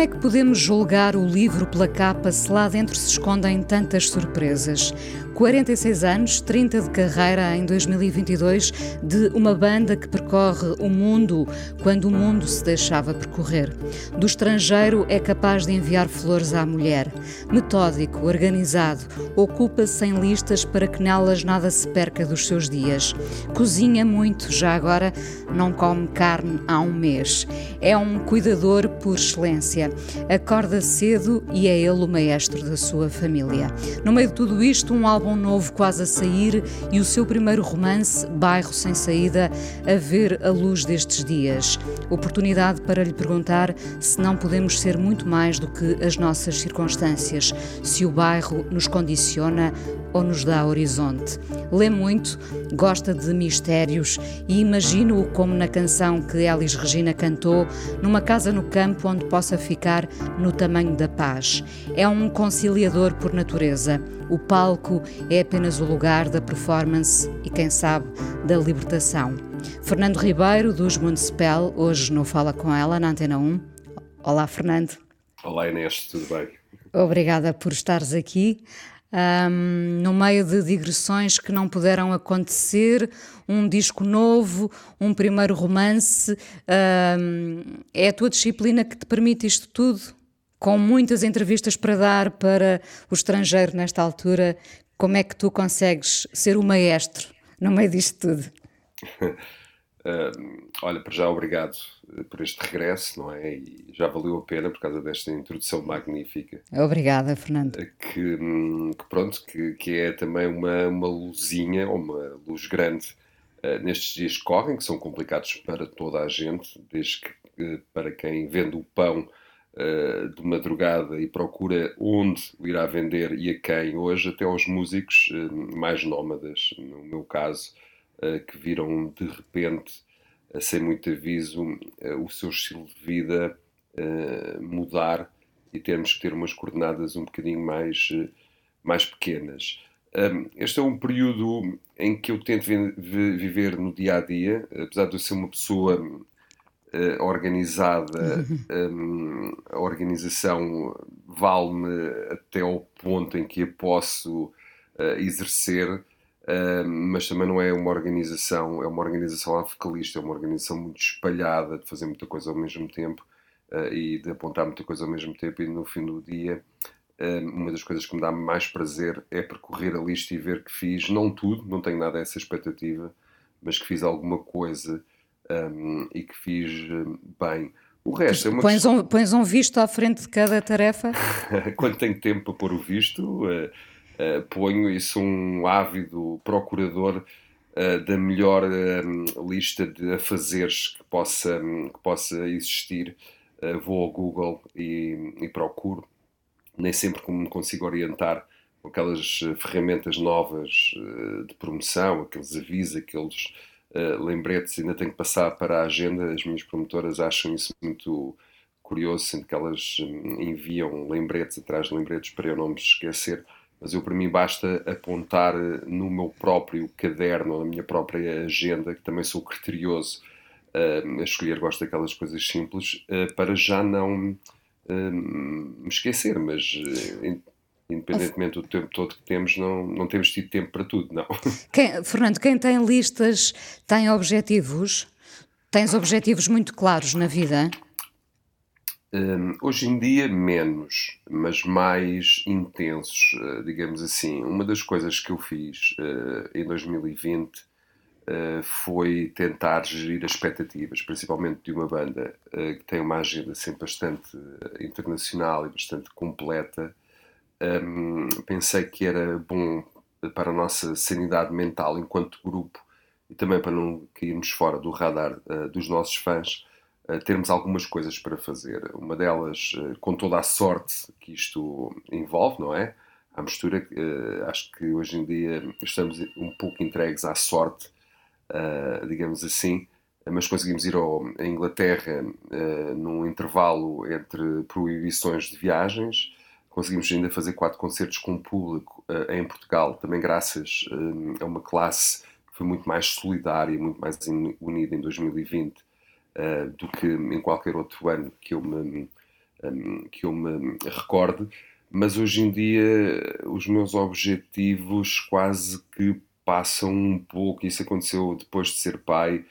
Como é que podemos julgar o livro pela capa se lá dentro se escondem tantas surpresas? 46 anos, 30 de carreira em 2022, de uma banda que percorre o mundo quando o mundo se deixava percorrer. Do estrangeiro é capaz de enviar flores à mulher. Metódico, organizado, ocupa-se em listas para que nelas nada se perca dos seus dias. Cozinha muito, já agora não come carne há um mês. É um cuidador por excelência. Acorda cedo e é ele o maestro da sua família. No meio de tudo isto, um álbum novo quase a sair e o seu primeiro romance, Bairro Sem Saída, a ver a luz destes dias. Oportunidade para lhe perguntar se não podemos ser muito mais do que as nossas circunstâncias, se o bairro nos condiciona ou nos dá horizonte. Lê muito, gosta de mistérios e imagino-o como na canção que Elis Regina cantou, numa casa no campo onde possa ficar no tamanho da paz. É um conciliador por natureza. O palco é apenas o lugar da performance e, quem sabe, da libertação. Fernando Ribeiro, dos Municipal, hoje no Fala Com Ela, na Antena 1. Olá, Fernando. Olá, Inês, tudo bem? Obrigada por estares aqui. Um, no meio de digressões que não puderam acontecer, um disco novo, um primeiro romance, um, é a tua disciplina que te permite isto tudo? Com muitas entrevistas para dar para o estrangeiro nesta altura, como é que tu consegues ser o maestro no meio disto tudo? Uh, olha, para já obrigado por este regresso, não é? E já valeu a pena por causa desta introdução magnífica. Obrigada, Fernando. Que, que pronto, que, que, é também uma, uma luzinha, ou uma luz grande uh, nestes dias que correm, que são complicados para toda a gente, desde que uh, para quem vende o pão de madrugada e procura onde o irá vender e a quem, hoje até aos músicos mais nómadas, no meu caso, que viram de repente, sem muito aviso, o seu estilo de vida mudar e termos que ter umas coordenadas um bocadinho mais, mais pequenas. Este é um período em que eu tento viver no dia a dia, apesar de eu ser uma pessoa organizada, a organização vale-me até ao ponto em que a posso exercer Uh, mas também não é uma organização, é uma organização avocalista, é uma organização muito espalhada, de fazer muita coisa ao mesmo tempo uh, e de apontar muita coisa ao mesmo tempo, e no fim do dia, uh, uma das coisas que me dá mais prazer é percorrer a lista e ver que fiz, não tudo, não tenho nada a essa expectativa, mas que fiz alguma coisa um, e que fiz bem. O resto é uma pões, um, pões um visto à frente de cada tarefa? Quando tenho tempo para pôr o visto uh, ponho e sou um ávido procurador uh, da melhor uh, lista de afazeres que possa, que possa existir. vou ao Google e, e, procuro, nem sempre me consigo orientar com aquelas ferramentas novas de promoção, aqueles avisos, aqueles lembretes, ainda tenho que passar para a agenda. As minhas promotoras acham isso muito curioso, sendo que elas hum, enviam lembretes atrás de lembretes para eu não me esquecer mas eu para mim basta apontar no meu próprio caderno, na minha própria agenda, que também sou criterioso uh, a escolher, gosto daquelas coisas simples, uh, para já não uh, me esquecer, mas independentemente do tempo todo que temos, não, não temos tido tempo para tudo, não. Quem, Fernando, quem tem listas tem objetivos? Tens objetivos muito claros na vida? Um, hoje em dia, menos, mas mais intensos, uh, digamos assim. Uma das coisas que eu fiz uh, em 2020 uh, eh, foi tentar gerir as expectativas, principalmente de uma banda que tem uma agenda sempre bastante internacional e bastante completa. um, pensei que era bom para a nossa sanidade mental enquanto grupo e também para não cairmos fora do radar dos nossos fãs, termos algumas coisas para fazer. Uma delas, uh, com toda a sorte que isto envolve, não é? A mistura, acho que hoje em dia estamos um pouco entregues à sorte, digamos assim, mas conseguimos ir à Inglaterra num intervalo entre proibições de viagens conseguimos ainda fazer quatro concertos com público em Portugal, também graças a uma classe que foi muito mais solidária, muito mais unida em 2020 uh, eh, do que em qualquer outro ano que eu me, um, que eu me recorde. Mas hoje em dia os meus objetivos quase que passam um pouco, isso aconteceu depois de ser pai,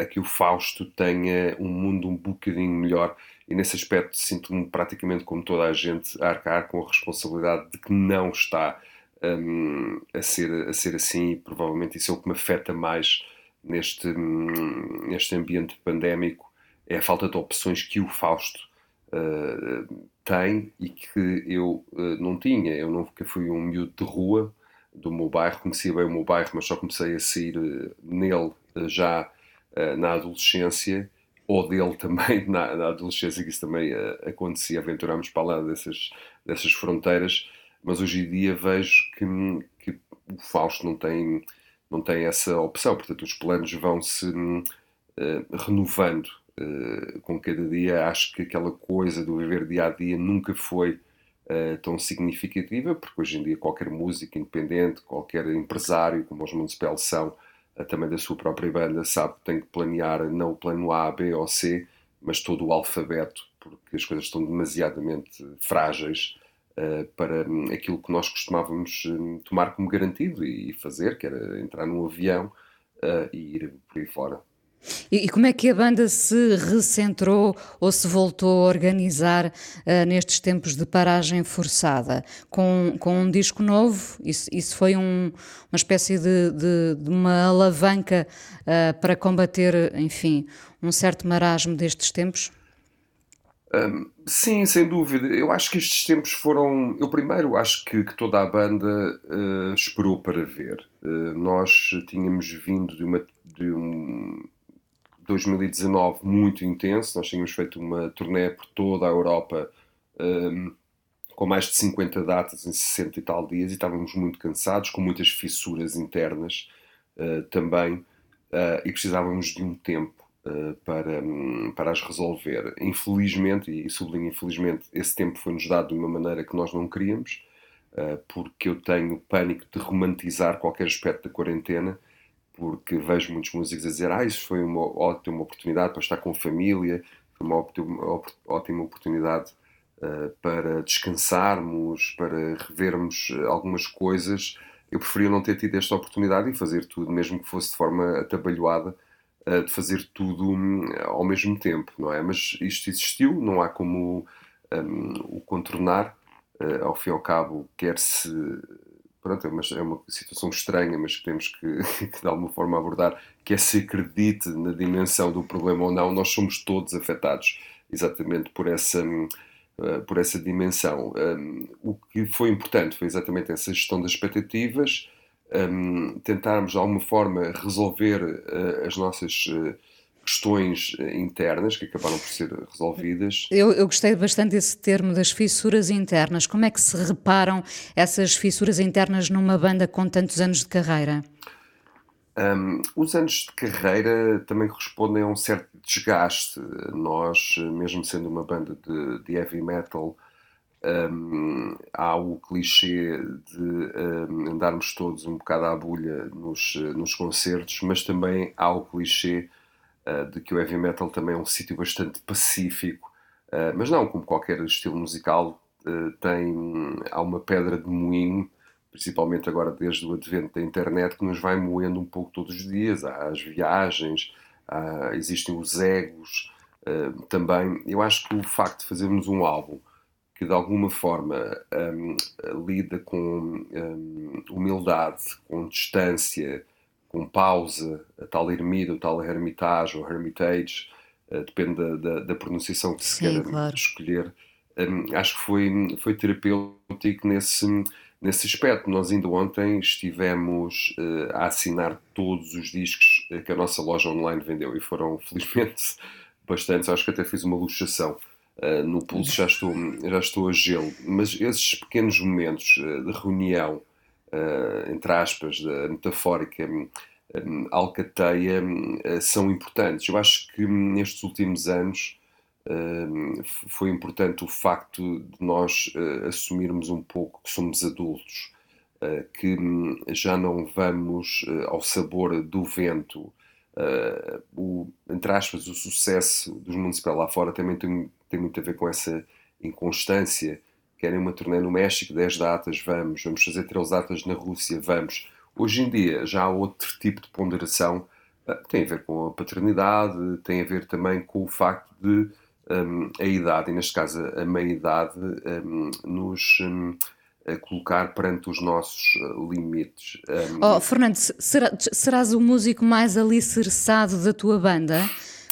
a que o Fausto tenha um mundo um bocadinho melhor e nesse aspecto sinto-me praticamente como toda a gente a arcar com a responsabilidade de que não está um, a, ser, a ser assim e provavelmente isso é o que me afeta mais neste, um, neste ambiente pandémico é a falta de opções que o Fausto uh, tem e que eu uh, não tinha. Eu nunca fui um miúdo de rua do meu bairro, conhecia bem o meu bairro, mas só comecei a sair uh, nele já na adolescência ou dele também na, na, adolescência, que isso também acontecia, aventurámos para lá dessas, dessas fronteiras, mas hoje em dia vejo que, que o Fausto não tem, não tem essa opção, portanto os planos vão se uh, renovando uh, com cada dia. Acho que aquela coisa do viver dia a dia nunca foi tão significativa, porque hoje em dia qualquer músico independente, qualquer empresário, como os Municipal são, também da sua própria banda, sabe que tem que planear não o plano A, B ou C, mas todo o alfabeto, porque as coisas estão demasiadamente frágeis uh, para um, aquilo que nós costumávamos um, tomar como garantido e fazer, que era entrar num avião uh, e ir por aí fora. E, e, como é que a banda se recentrou ou se voltou a organizar uh, nestes tempos de paragem forçada? Com, com um disco novo? Isso, isso foi um, uma espécie de, de, de uma alavanca uh, para combater, enfim, um certo marasmo destes tempos? Um, sim, sem dúvida. Eu acho que estes tempos foram. Eu, primeiro, acho que, que toda a banda uh, esperou para ver. nós tínhamos vindo de uma. De um, 2019 muito intenso. Nós tínhamos feito uma turnê por toda a Europa um, com mais de 50 datas em 60 e tal dias e estávamos muito cansados, com muitas fissuras internas uh, também uh, e precisávamos de um tempo uh, para, um, para as resolver. Infelizmente, e sublinho infelizmente, esse tempo foi-nos dado de uma maneira que nós não queríamos, porque eu tenho pânico de romantizar qualquer aspecto da quarentena porque vejo muitos músicos a dizer ah, isso foi uma ótima oportunidade para estar com a família, foi uma ótima oportunidade uh, para descansarmos, para revermos algumas coisas. Eu preferia não ter tido esta oportunidade e fazer tudo, mesmo que fosse de forma atabalhoada, de fazer tudo um, ao mesmo tempo, não é? Mas isto existiu, não há como um, o contornar. Uh, ao fim e ao cabo, quer-se pronto, é uma, é uma situação estranha, mas temos que, que, de alguma forma abordar, que é se acredite na dimensão do problema ou não, nós somos todos afetados exatamente por essa, uh, por essa dimensão. Um, o que foi importante foi exatamente essa gestão das expectativas, um, tentarmos de alguma forma resolver uh, as nossas uh, questões eh, internas que acabaram por ser resolvidas. Eu, eu, gostei bastante desse termo das fissuras internas. Como é que se reparam essas fissuras internas numa banda com tantos anos de carreira? Um, os anos de carreira também correspondem a um certo desgaste. Nós, mesmo sendo uma banda de, de heavy metal, um, há o clichê de um, andarmos todos um bocado à bulha nos, nos concertos, mas também há o clichê uh, de que o heavy metal também é um sítio bastante pacífico, uh, mas não, como qualquer estilo musical, uh, tem, há uma pedra de moinho, principalmente agora desde o advento da internet, que nos vai moendo um pouco todos os dias. Há as viagens, há, existem os egos também. Eu acho que o facto de fazermos um álbum que de alguma forma um, lida com um, humildade, com distância, com pausa, a tal ermida, o tal hermitage ou hermitage, uh, depende da, da, da, pronunciação que se queira claro. escolher, um, acho que foi, foi terapêutico nesse, nesse aspecto. Nós ainda ontem estivemos uh, a assinar todos os discos que a nossa loja online vendeu e foram, felizmente, bastantes. Acho que até fiz uma luxação. Uh, no pulso já estou, já estou a gelo, mas esses pequenos momentos uh, de reunião, entre aspas, da metafórica um, alcateia, são importantes. Eu acho que nestes últimos anos foi importante o facto de nós uh, assumirmos um pouco que somos adultos, uh, que já não vamos uh, ao sabor do vento. O, entre aspas, o sucesso dos Municipal lá fora também tem, tem muito a ver com essa inconstância. Querem uma turnê no México, 10 datas, vamos. Vamos fazer 13 datas na Rússia, vamos. Hoje em dia já há outro tipo de ponderação. tem a ver com a paternidade, tem a ver também com o facto de um, a idade, e neste caso a meia-idade, um, nos um, colocar perante os nossos uh, limites. oh, Fernando, será, serás o músico mais alicerçado da tua banda?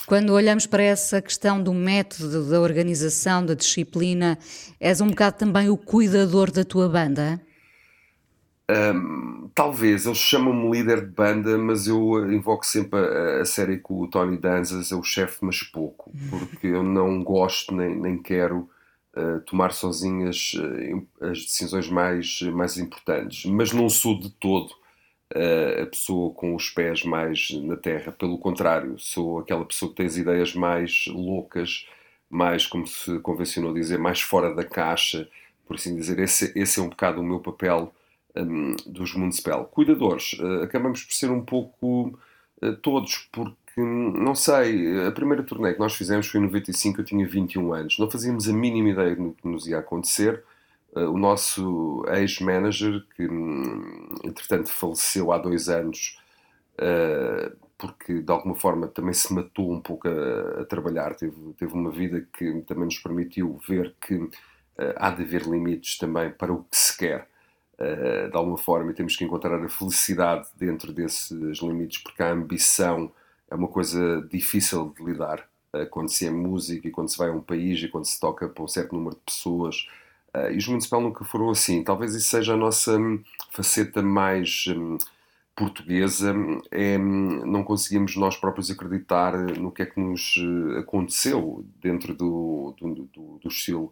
Quando olhamos para essa questão do método, da organização, da disciplina, és um bocado também o cuidador da tua banda? Um, talvez, eles chamam-me líder de banda, mas eu invoco sempre a, a série com o Tony Danzas, é o chefe, mas pouco, porque eu não gosto nem, nem quero tomar sozinhas uh, as decisões mais, mais importantes, mas não sou de todo uh, a pessoa com os pés mais na terra, pelo contrário, sou aquela pessoa que tem as ideias mais loucas, mais, como se convencionou dizer, mais fora da caixa, por assim dizer, esse, esse é um bocado o meu papel um, dos Municipal. Cuidadores, acabamos por ser um pouco todos, porque, não sei, a primeira turnê que nós fizemos foi em 95, eu tinha 21 anos, não fazíamos a mínima ideia do que nos ia acontecer. Uh, o nosso ex-manager, que hum, entretanto faleceu há dois anos, porque de alguma forma também se matou um pouco a, a, trabalhar, teve, teve uma vida que também nos permitiu ver que há de haver limites também para o que se quer. Eh, de alguma forma, e temos que encontrar a felicidade dentro desses limites, porque a ambição é uma coisa difícil de lidar uh, quando se é música e quando se vai a um país e quando se toca para um certo número de pessoas. Uh, e os Municipal nunca foram assim. Talvez isso seja a nossa um, faceta mais um, portuguesa, é, um, não conseguimos nós próprios acreditar no que é que nos aconteceu dentro do, do, do, do estilo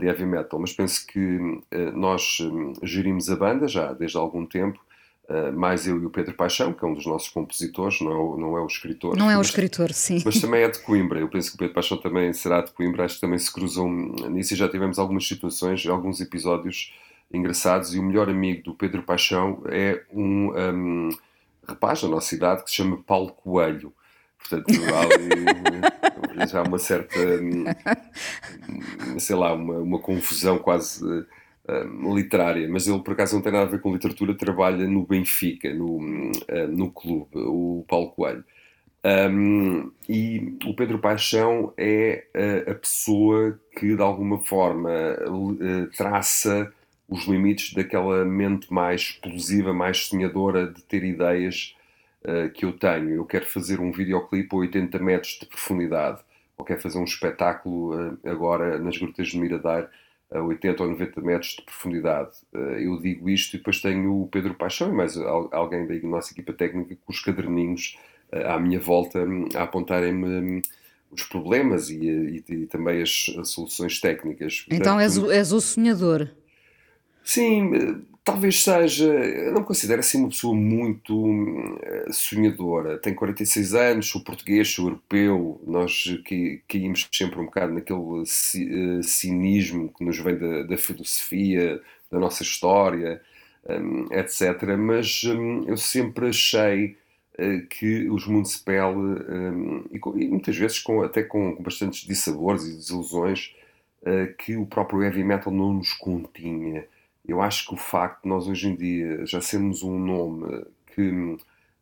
de heavy metal, mas penso que nós gerimos a banda já desde algum tempo, uh, mais eu e o Pedro Paixão, que é um dos nossos compositores, não é o, não é o escritor. Não é o mas, escritor, sim. Mas também é de Coimbra, eu penso que o Pedro Paixão também será de Coimbra, acho que também se cruzam nisso e já tivemos algumas situações, alguns episódios engraçados, e o melhor amigo do Pedro Paixão é um, um rapaz da nossa idade que se chama Paulo Coelho. Portanto, há ali já uma certa, sei lá, uma, uma confusão quase uh, literária. Mas ele, por acaso, não tem nada a ver com literatura, trabalha no Benfica, no, uh, no clube, o Paulo Coelho. Um, e o Pedro Paixão é a, a pessoa que, de alguma forma, uh, traça os limites daquela mente mais explosiva, mais sonhadora de ter ideias uh, que eu tenho. Eu quero fazer um videoclipe a 80 metros de profundidade, ou quero fazer um espetáculo uh, agora nas Grutas de Miradouro a 80 ou 90 metros de profundidade. Uh, eu digo isto e depois tenho o Pedro Paixão e mais alguém da nossa equipa técnica com os caderninhos à minha volta um, a apontarem-me um, os problemas e, e, e, também as, as soluções técnicas. Então és, o, és o sonhador. Sim, talvez seja. Eu não me considero assim uma pessoa muito uh, sonhadora. Tenho 46 anos, sou português, sou europeu. Nós caímos sempre um bocado naquele uh, cinismo que nos vem da, da filosofia, da nossa história, um, etc. Mas um, eu sempre achei uh, que os Municipal, um, e, e, muitas vezes com, até com, com bastantes dissabores e desilusões, que o próprio heavy metal não nos continha eu acho que o facto de nós hoje em dia já sermos um nome que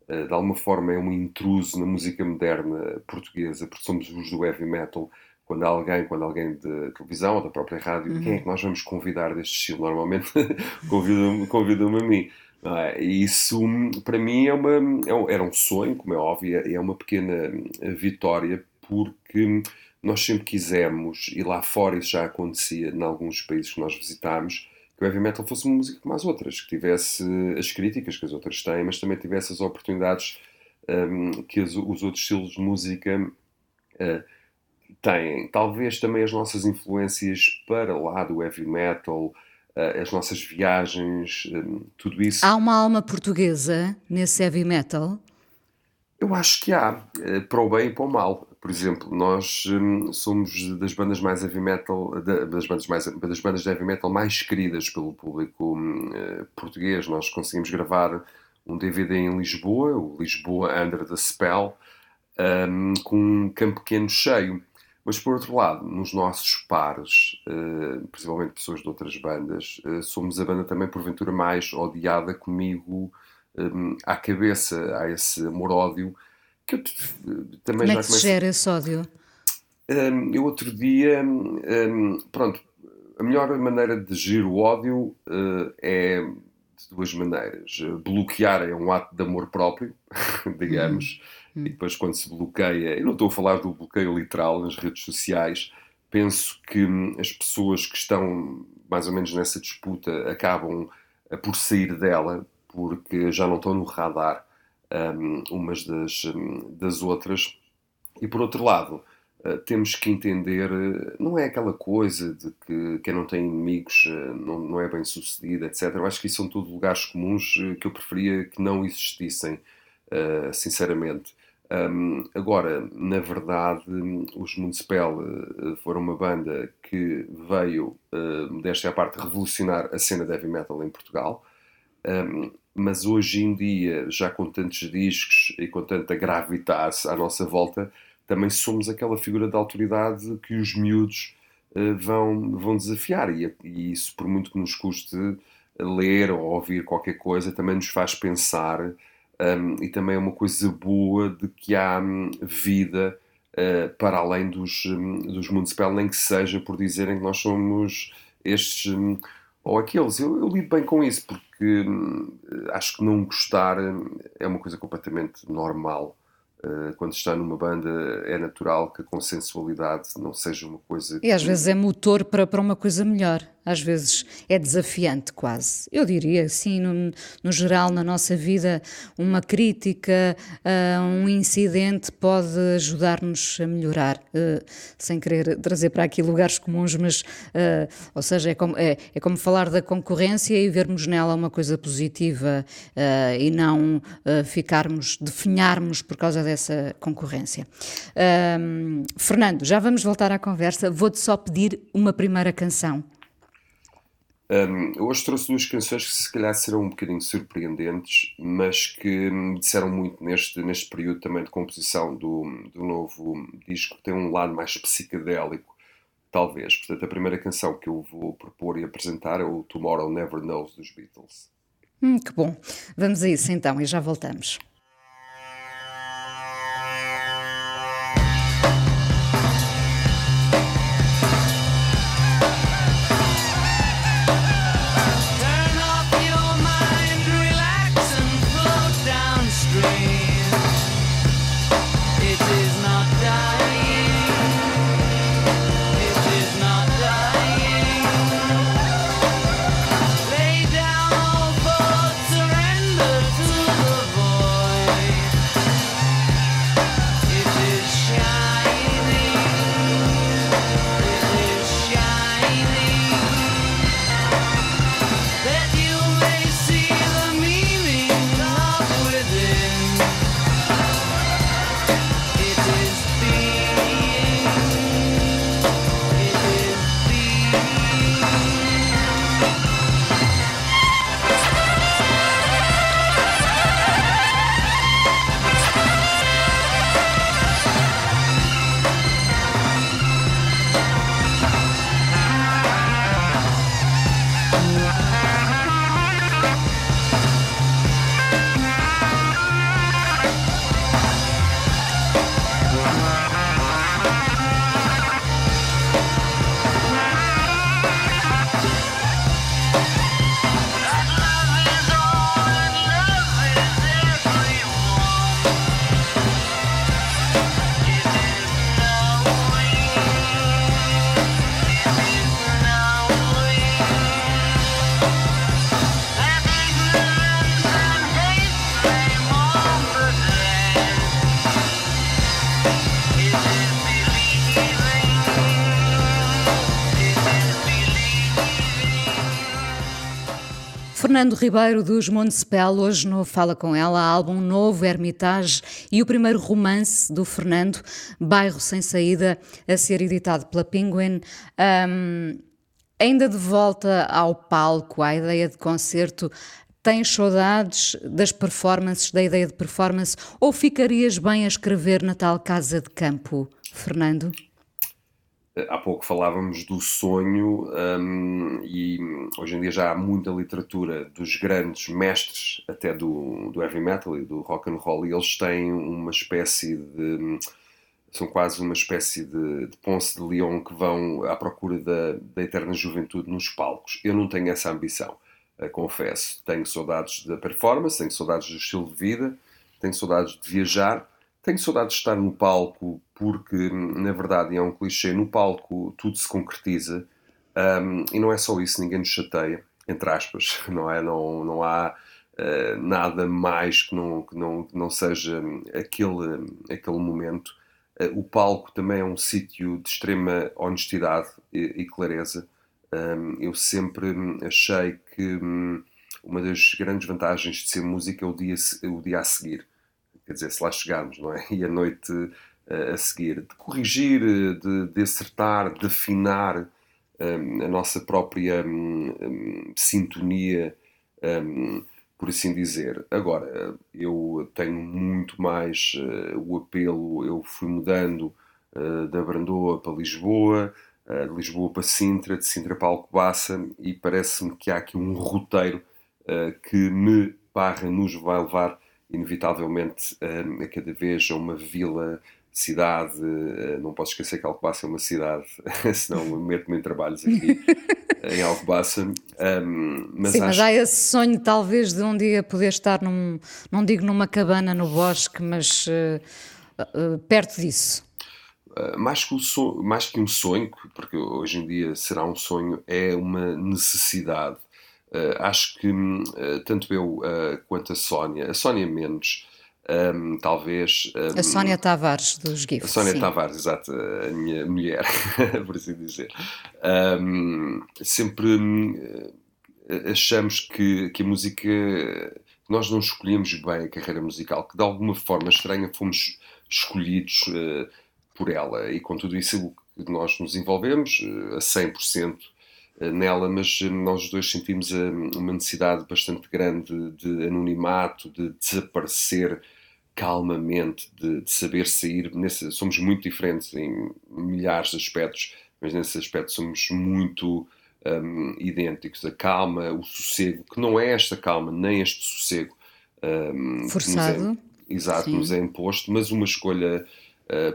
eh, de alguma forma é um intruso na música moderna portuguesa, porque somos os do heavy metal, quando alguém, quando alguém da televisão ou da própria rádio, uhum. quem é que nós vamos convidar deste estilo? Normalmente convidam-me convidam a mim. É? E isso, para mim, é uma, é um, era um sonho, como é óbvio, é uma pequena vitória, porque nós sempre quisemos, e lá fora isso já acontecia em alguns países que nós visitámos, que o heavy metal fosse uma música como as outras, que tivesse as críticas que as outras têm, mas também tivesse as oportunidades um, que as, os outros estilos de música uh, têm. Talvez também as nossas influências para lá do heavy metal, uh, as nossas viagens, um, tudo isso. Há uma alma portuguesa nesse heavy metal? Eu acho que há, uh, para o bem e para o mal. Por exemplo, nós um, somos das bandas mais heavy metal, das bandas, mais, das bandas de heavy metal mais queridas pelo público uh, português. Nós conseguimos gravar um DVD em Lisboa, o Lisboa Under the Spell, um, com um campo pequeno cheio. Mas por outro lado, nos nossos pares, uh, principalmente pessoas de outras bandas, uh, somos a banda também porventura mais odiada comigo um, à cabeça, a esse amor-ódio que eu também Como já é que se gera esse ódio? Um, eu outro dia, um, pronto, a melhor maneira de gerir o ódio uh, é de duas maneiras. Bloquear é um ato de amor próprio, digamos, hum. e depois quando se bloqueia, eu não estou a falar do bloqueio literal nas redes sociais, penso que hum, as pessoas que estão mais ou menos nessa disputa acabam por sair dela porque já não estão no radar um, umas das, das outras. E por outro lado, uh, temos que entender, uh, não é aquela coisa de que quem não tem inimigos uh, não, não é bem sucedido, etc. Eu acho que isso são tudo lugares comuns que eu preferia que não existissem, sinceramente. Agora, na verdade, os Municipal foram uma banda que veio, desta parte, revolucionar a cena de heavy metal em Portugal. Um, mas hoje em dia, já com tantos discos e com tanta gravitas à nossa volta, também somos aquela figura de autoridade que os miúdos uh, vão, vão desafiar. E, e, isso, por muito que nos custe ler ou ouvir qualquer coisa, também nos faz pensar. Um, e também é uma coisa boa de que há um, vida uh, para além dos, um, dos Municipal, nem que seja por dizerem que nós somos estes hum, ou aqueles. Eu, eu lido bem com isso, porque hum, acho que não gostar hum, é uma coisa completamente normal. Uh, quando está numa banda, é natural que a consensualidade não seja uma coisa. E às vezes é motor para, para uma coisa melhor às vezes é desafiante quase. Eu diria, sim, no, no geral, na nossa vida, uma crítica a um incidente pode ajudar-nos a melhorar, uh, sem querer trazer para aqui lugares comuns, mas, uh, ou seja, é como, é, é como falar da concorrência e vermos nela uma coisa positiva uh, e não ficarmos, definharmos por causa dessa concorrência. Fernando, já vamos voltar à conversa, vou-te só pedir uma primeira canção. Um, hoje trouxe duas canções que se calhar serão um bocadinho surpreendentes, mas que me disseram muito neste, neste período também de composição do, do novo disco, que tem um lado mais psicadélico, talvez. Portanto, a primeira canção que eu vou propor e apresentar é o Tomorrow Never Knows dos Beatles. Hum, que bom. Vamos a isso então e já voltamos. Fernando Ribeiro dos Montespel, hoje no Fala Com Ela, álbum novo, Hermitage, e o primeiro romance do Fernando, Bairro Sem Saída, a ser editado pela Penguin. Um, ainda de volta ao palco, à ideia de concerto, tens saudades das performances, da ideia de performance, ou ficarias bem a escrever na tal casa de campo, Fernando? Há pouco falávamos do sonho um, e hoje em dia já há muita literatura dos grandes mestres até do, do heavy metal e do rock and roll e eles têm uma espécie de são quase uma espécie de, de Ponce de Leão que vão à procura da, da eterna juventude nos palcos. Eu não tenho essa ambição, uh, confesso. Tenho saudades da performance, tenho saudades do estilo de vida, tenho saudades de viajar, tenho saudades de estar no palco porque, na verdade, é um clichê, no palco tudo se concretiza um, e não é só isso, ninguém nos chateia, entre aspas, não é? Não, não há uh, nada mais que não, que não, que não seja aquele, aquele momento. Uh, o palco também é um sítio de extrema honestidade e, e clareza. Um, eu sempre achei que um, uma das grandes vantagens de ser música é o dia, o dia a seguir. Quer dizer, se lá chegarmos, não é? E a noite a seguir, de corrigir, de, de acertar, de afinar um, a nossa própria um, um, sintonia, por assim dizer. Agora, eu tenho muito mais uh, o apelo, eu fui mudando uh, da Brandoa para Lisboa, uh, de Lisboa para Sintra, de Sintra para Alcobaça, e parece-me que há aqui um roteiro que me barra, nos vai levar inevitavelmente a cada vez a uma vila cidade, eh, não posso esquecer que Alcobaça é uma cidade, senão meto-me em trabalhos aqui em Alcobaça. Um, mas Sim, acho... mas há esse sonho talvez de um dia poder estar num, não digo numa cabana no bosque, mas uh, uh, perto disso. Uh, mais, que sonho, mais que um sonho, porque hoje em dia será um sonho, é uma necessidade. Acho que tanto eu quanto a Sónia, a Sónia menos, um, talvez. Um, a Sónia Tavares dos GIFs. A Sónia sim. Tavares, exato, a minha mulher, por assim dizer. Um, sempre uh, achamos que, que a música. Nós não escolhemos bem a carreira musical, que de alguma forma estranha fomos escolhidos uh, por ela. E com tudo isso nós nos envolvemos uh, a 100% nela, mas nós dois sentimos uma necessidade bastante grande de anonimato, de desaparecer calmamente, de, de saber sair. Nesse, somos muito diferentes em milhares de aspectos, mas nesse aspecto somos muito um, idênticos. A calma, o sossego, que não é esta calma, nem este sossego. Um, Forçado. É, exato, Sim. nos é imposto, mas uma escolha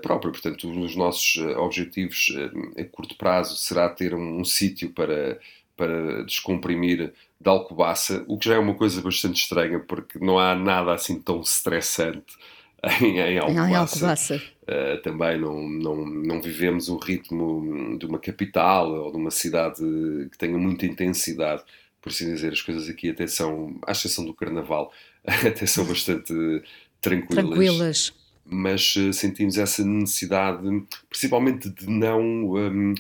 própria. Portanto, um dos nossos uh, objetivos uh, a curto prazo será ter um, um sítio para, para descomprimir de Alcobaça, o que já é uma coisa bastante estranha, porque não há nada assim tão estressante em, em Alcobaça. Em Alcobaça. Uh, também não, não, não vivemos o ritmo de uma capital ou de uma cidade que tenha muita intensidade. Por assim dizer, as coisas aqui até são, à exceção do Carnaval, até são bastante tranquilas. Tranquilas. Mas uh, sentimos essa necessidade, principalmente de não. Um,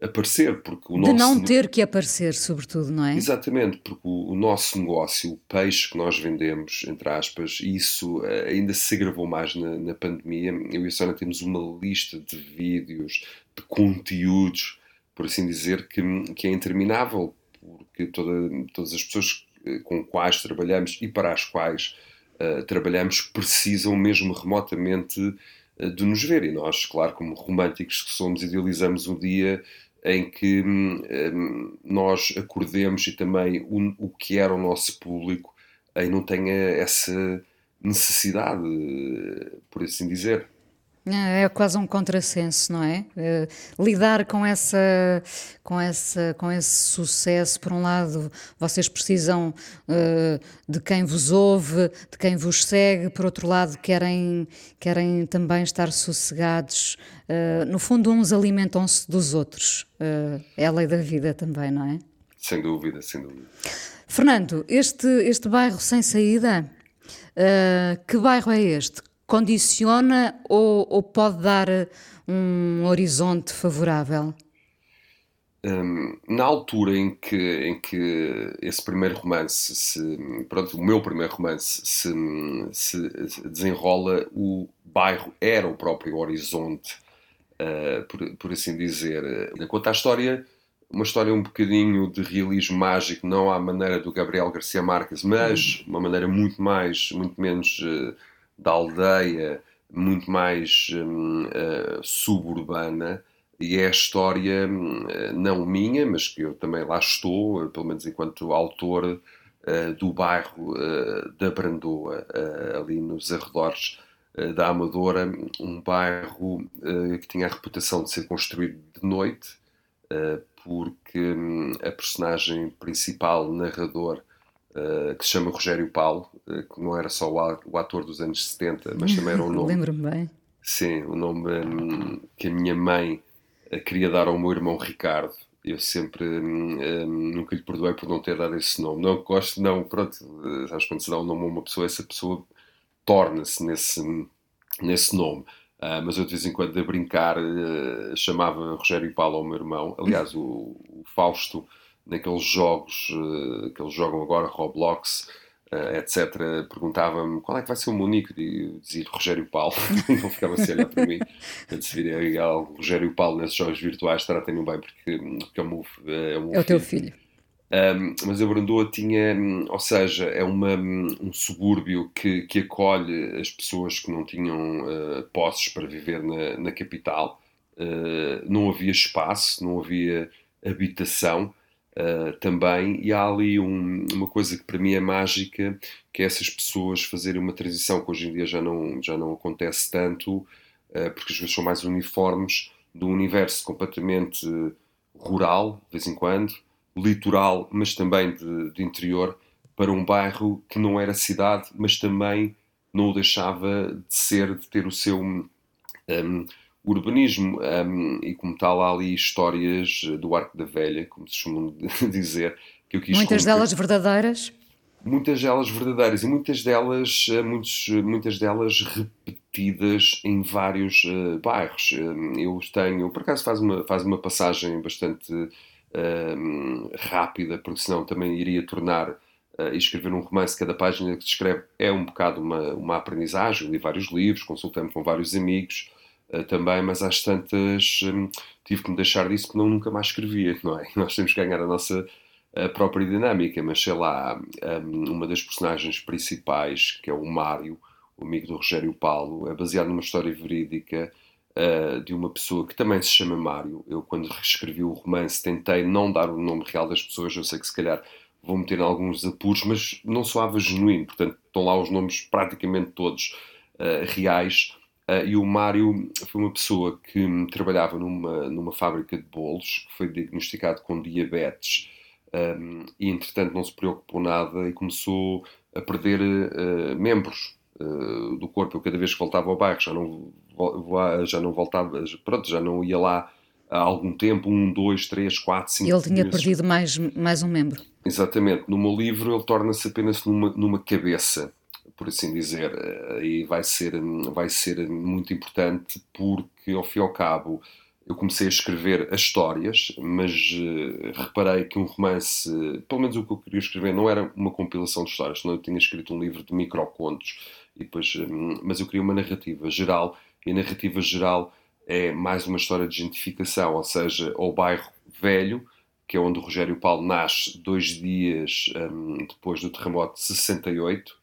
aparecer, porque o de nosso... não ter que aparecer, sobretudo, não é? Exatamente, porque o, o, nosso negócio, o peixe que nós vendemos, entre aspas, isso uh, ainda se agravou mais na, na, pandemia. Eu e a Sónia temos uma lista de vídeos, de conteúdos, por assim dizer, que, que é interminável, porque toda, todas as pessoas eh, com quais trabalhamos e para as quais uh, trabalhamos precisam mesmo remotamente de nos ver. E nós, claro, como românticos que somos, idealizamos um dia em que um, nós acordemos e também o, o que era o nosso público aí não tenha essa necessidade, por assim dizer. É, é quase um contrassenso, não é? é? lidar com essa, com essa, com esse sucesso, por um lado, vocês precisam uh, de quem vos ouve, de quem vos segue, por outro lado, querem, querem também estar sossegados. No fundo, uns alimentam-se dos outros. É a lei da vida também, não é? Sem dúvida, sem dúvida. Fernando, este, este bairro sem saída, que bairro é este? Condiciona ou, ou pode dar um horizonte favorável? um, na altura em que, em que esse primeiro romance, se, pronto, o meu primeiro romance se, se desenrola, o bairro era o próprio horizonte, uh, por, por, assim dizer. Quanto à história, uma história um bocadinho de realismo mágico, não à maneira do Gabriel Garcia Marques, mas uma maneira muito mais, muito menos uh, da aldeia, muito mais um, uh, suburbana. E é a história, hum, não minha, mas que eu também lá estou, pelo menos enquanto autor uh, do bairro da Brandoa, ali nos arredores da Amadora, um bairro que tinha a reputação de ser construído de noite, porque hum, a personagem principal, narrador, uh, que se chama Rogério Paulo, uh, que não era só o ator dos anos 70, mas também era o nome. Lembro-me bem. Sim, o nome um, que a minha mãe uh, queria dar ao meu irmão Ricardo. Eu sempre um, hum, nunca lhe perdoei por não ter dado esse nome. Não gosto, não, pronto, sabes quando se dá um nome a uma pessoa, essa pessoa torna-se nesse, nesse nome. Uh, mas eu de vez em quando a brincar chamava Rogério Paulo ao meu irmão. Aliás, o, o Fausto, naqueles jogos uh, que eles jogam agora, Roblox, etc., perguntava-me qual é que vai ser o meu nick. Dizia Rogério Paulo. Não ficava assim a olhar para mim. Eu se viria Rogério Paulo nesses jogos virtuais, tratem-no bem, porque, porque é o meu, é o, é o teu filho. Um, mas a Brandoa tinha, ou seja, é uma, um subúrbio que, que acolhe as pessoas que não tinham uh, posses para viver na, na capital. Uh, não havia espaço, não havia habitação uh, também, e há ali um, uma coisa que para mim é mágica, que é essas pessoas fazerem uma transição que hoje em dia já não, já não acontece tanto, porque as vezes são mais uniformes, do universo completamente rural, de vez em quando, litoral, mas também de, de, interior, para um bairro que não era cidade, mas também não o deixava de ser, de ter o seu um, urbanismo. Um, e como tal, há ali histórias do Arco da Velha, como se chama dizer, que eu quis Muitas delas verdadeiras? Muitas delas verdadeiras e muitas delas, eh, muitos, muitas delas repetidas em vários uh, bairros. Eu tenho, por acaso faz uma, faz uma passagem bastante uh, rápida, porque senão também iria tornar e escrever um romance, cada página que se escreve é um bocado uma, uma aprendizagem. li vários livros, consultei-me com vários amigos uh, também, mas às tantas um, tive que me deixar disso porque não nunca mais escrevia, não é? Nós temos que ganhar a nossa a própria dinâmica, mas sei lá, um, uma das personagens principais, que é o Mário, o amigo do Rogério Paulo, é baseado numa história verídica uh, de uma pessoa que também se chama Mário. Eu, quando reescrevi o romance, tentei não dar o nome real das pessoas. Eu sei que se calhar vou meter em alguns apuros, mas não soava genuíno. Portanto, estão lá os nomes praticamente todos uh, reais. Uh, e o Mário foi uma pessoa que trabalhava numa, numa fábrica de bolos, que foi diagnosticado com diabetes. Um, e entretanto não se preocupou nada e começou a perder uh, membros uh, do corpo. Eu cada vez que voltava ao bairro já não já não voltava, pronto, já não ia lá há algum tempo, um, dois, três, quatro, cinco Ele tinha perdido mais, mais um membro. Exatamente. No meu livro ele torna-se apenas numa, numa cabeça, por assim dizer, e vai ser, vai ser muito importante porque, ao fim e ao cabo, eu comecei a escrever as histórias, mas uh, reparei que um romance, pelo menos o que eu queria escrever, não era uma compilação de histórias, senão eu tinha escrito um livro de microcontos, e depois, um, mas eu queria uma narrativa geral e a narrativa geral é mais uma história de gentrificação, ou seja, ao bairro velho, que é onde o Rogério Paulo nasce dois dias um, depois do terremoto de 68.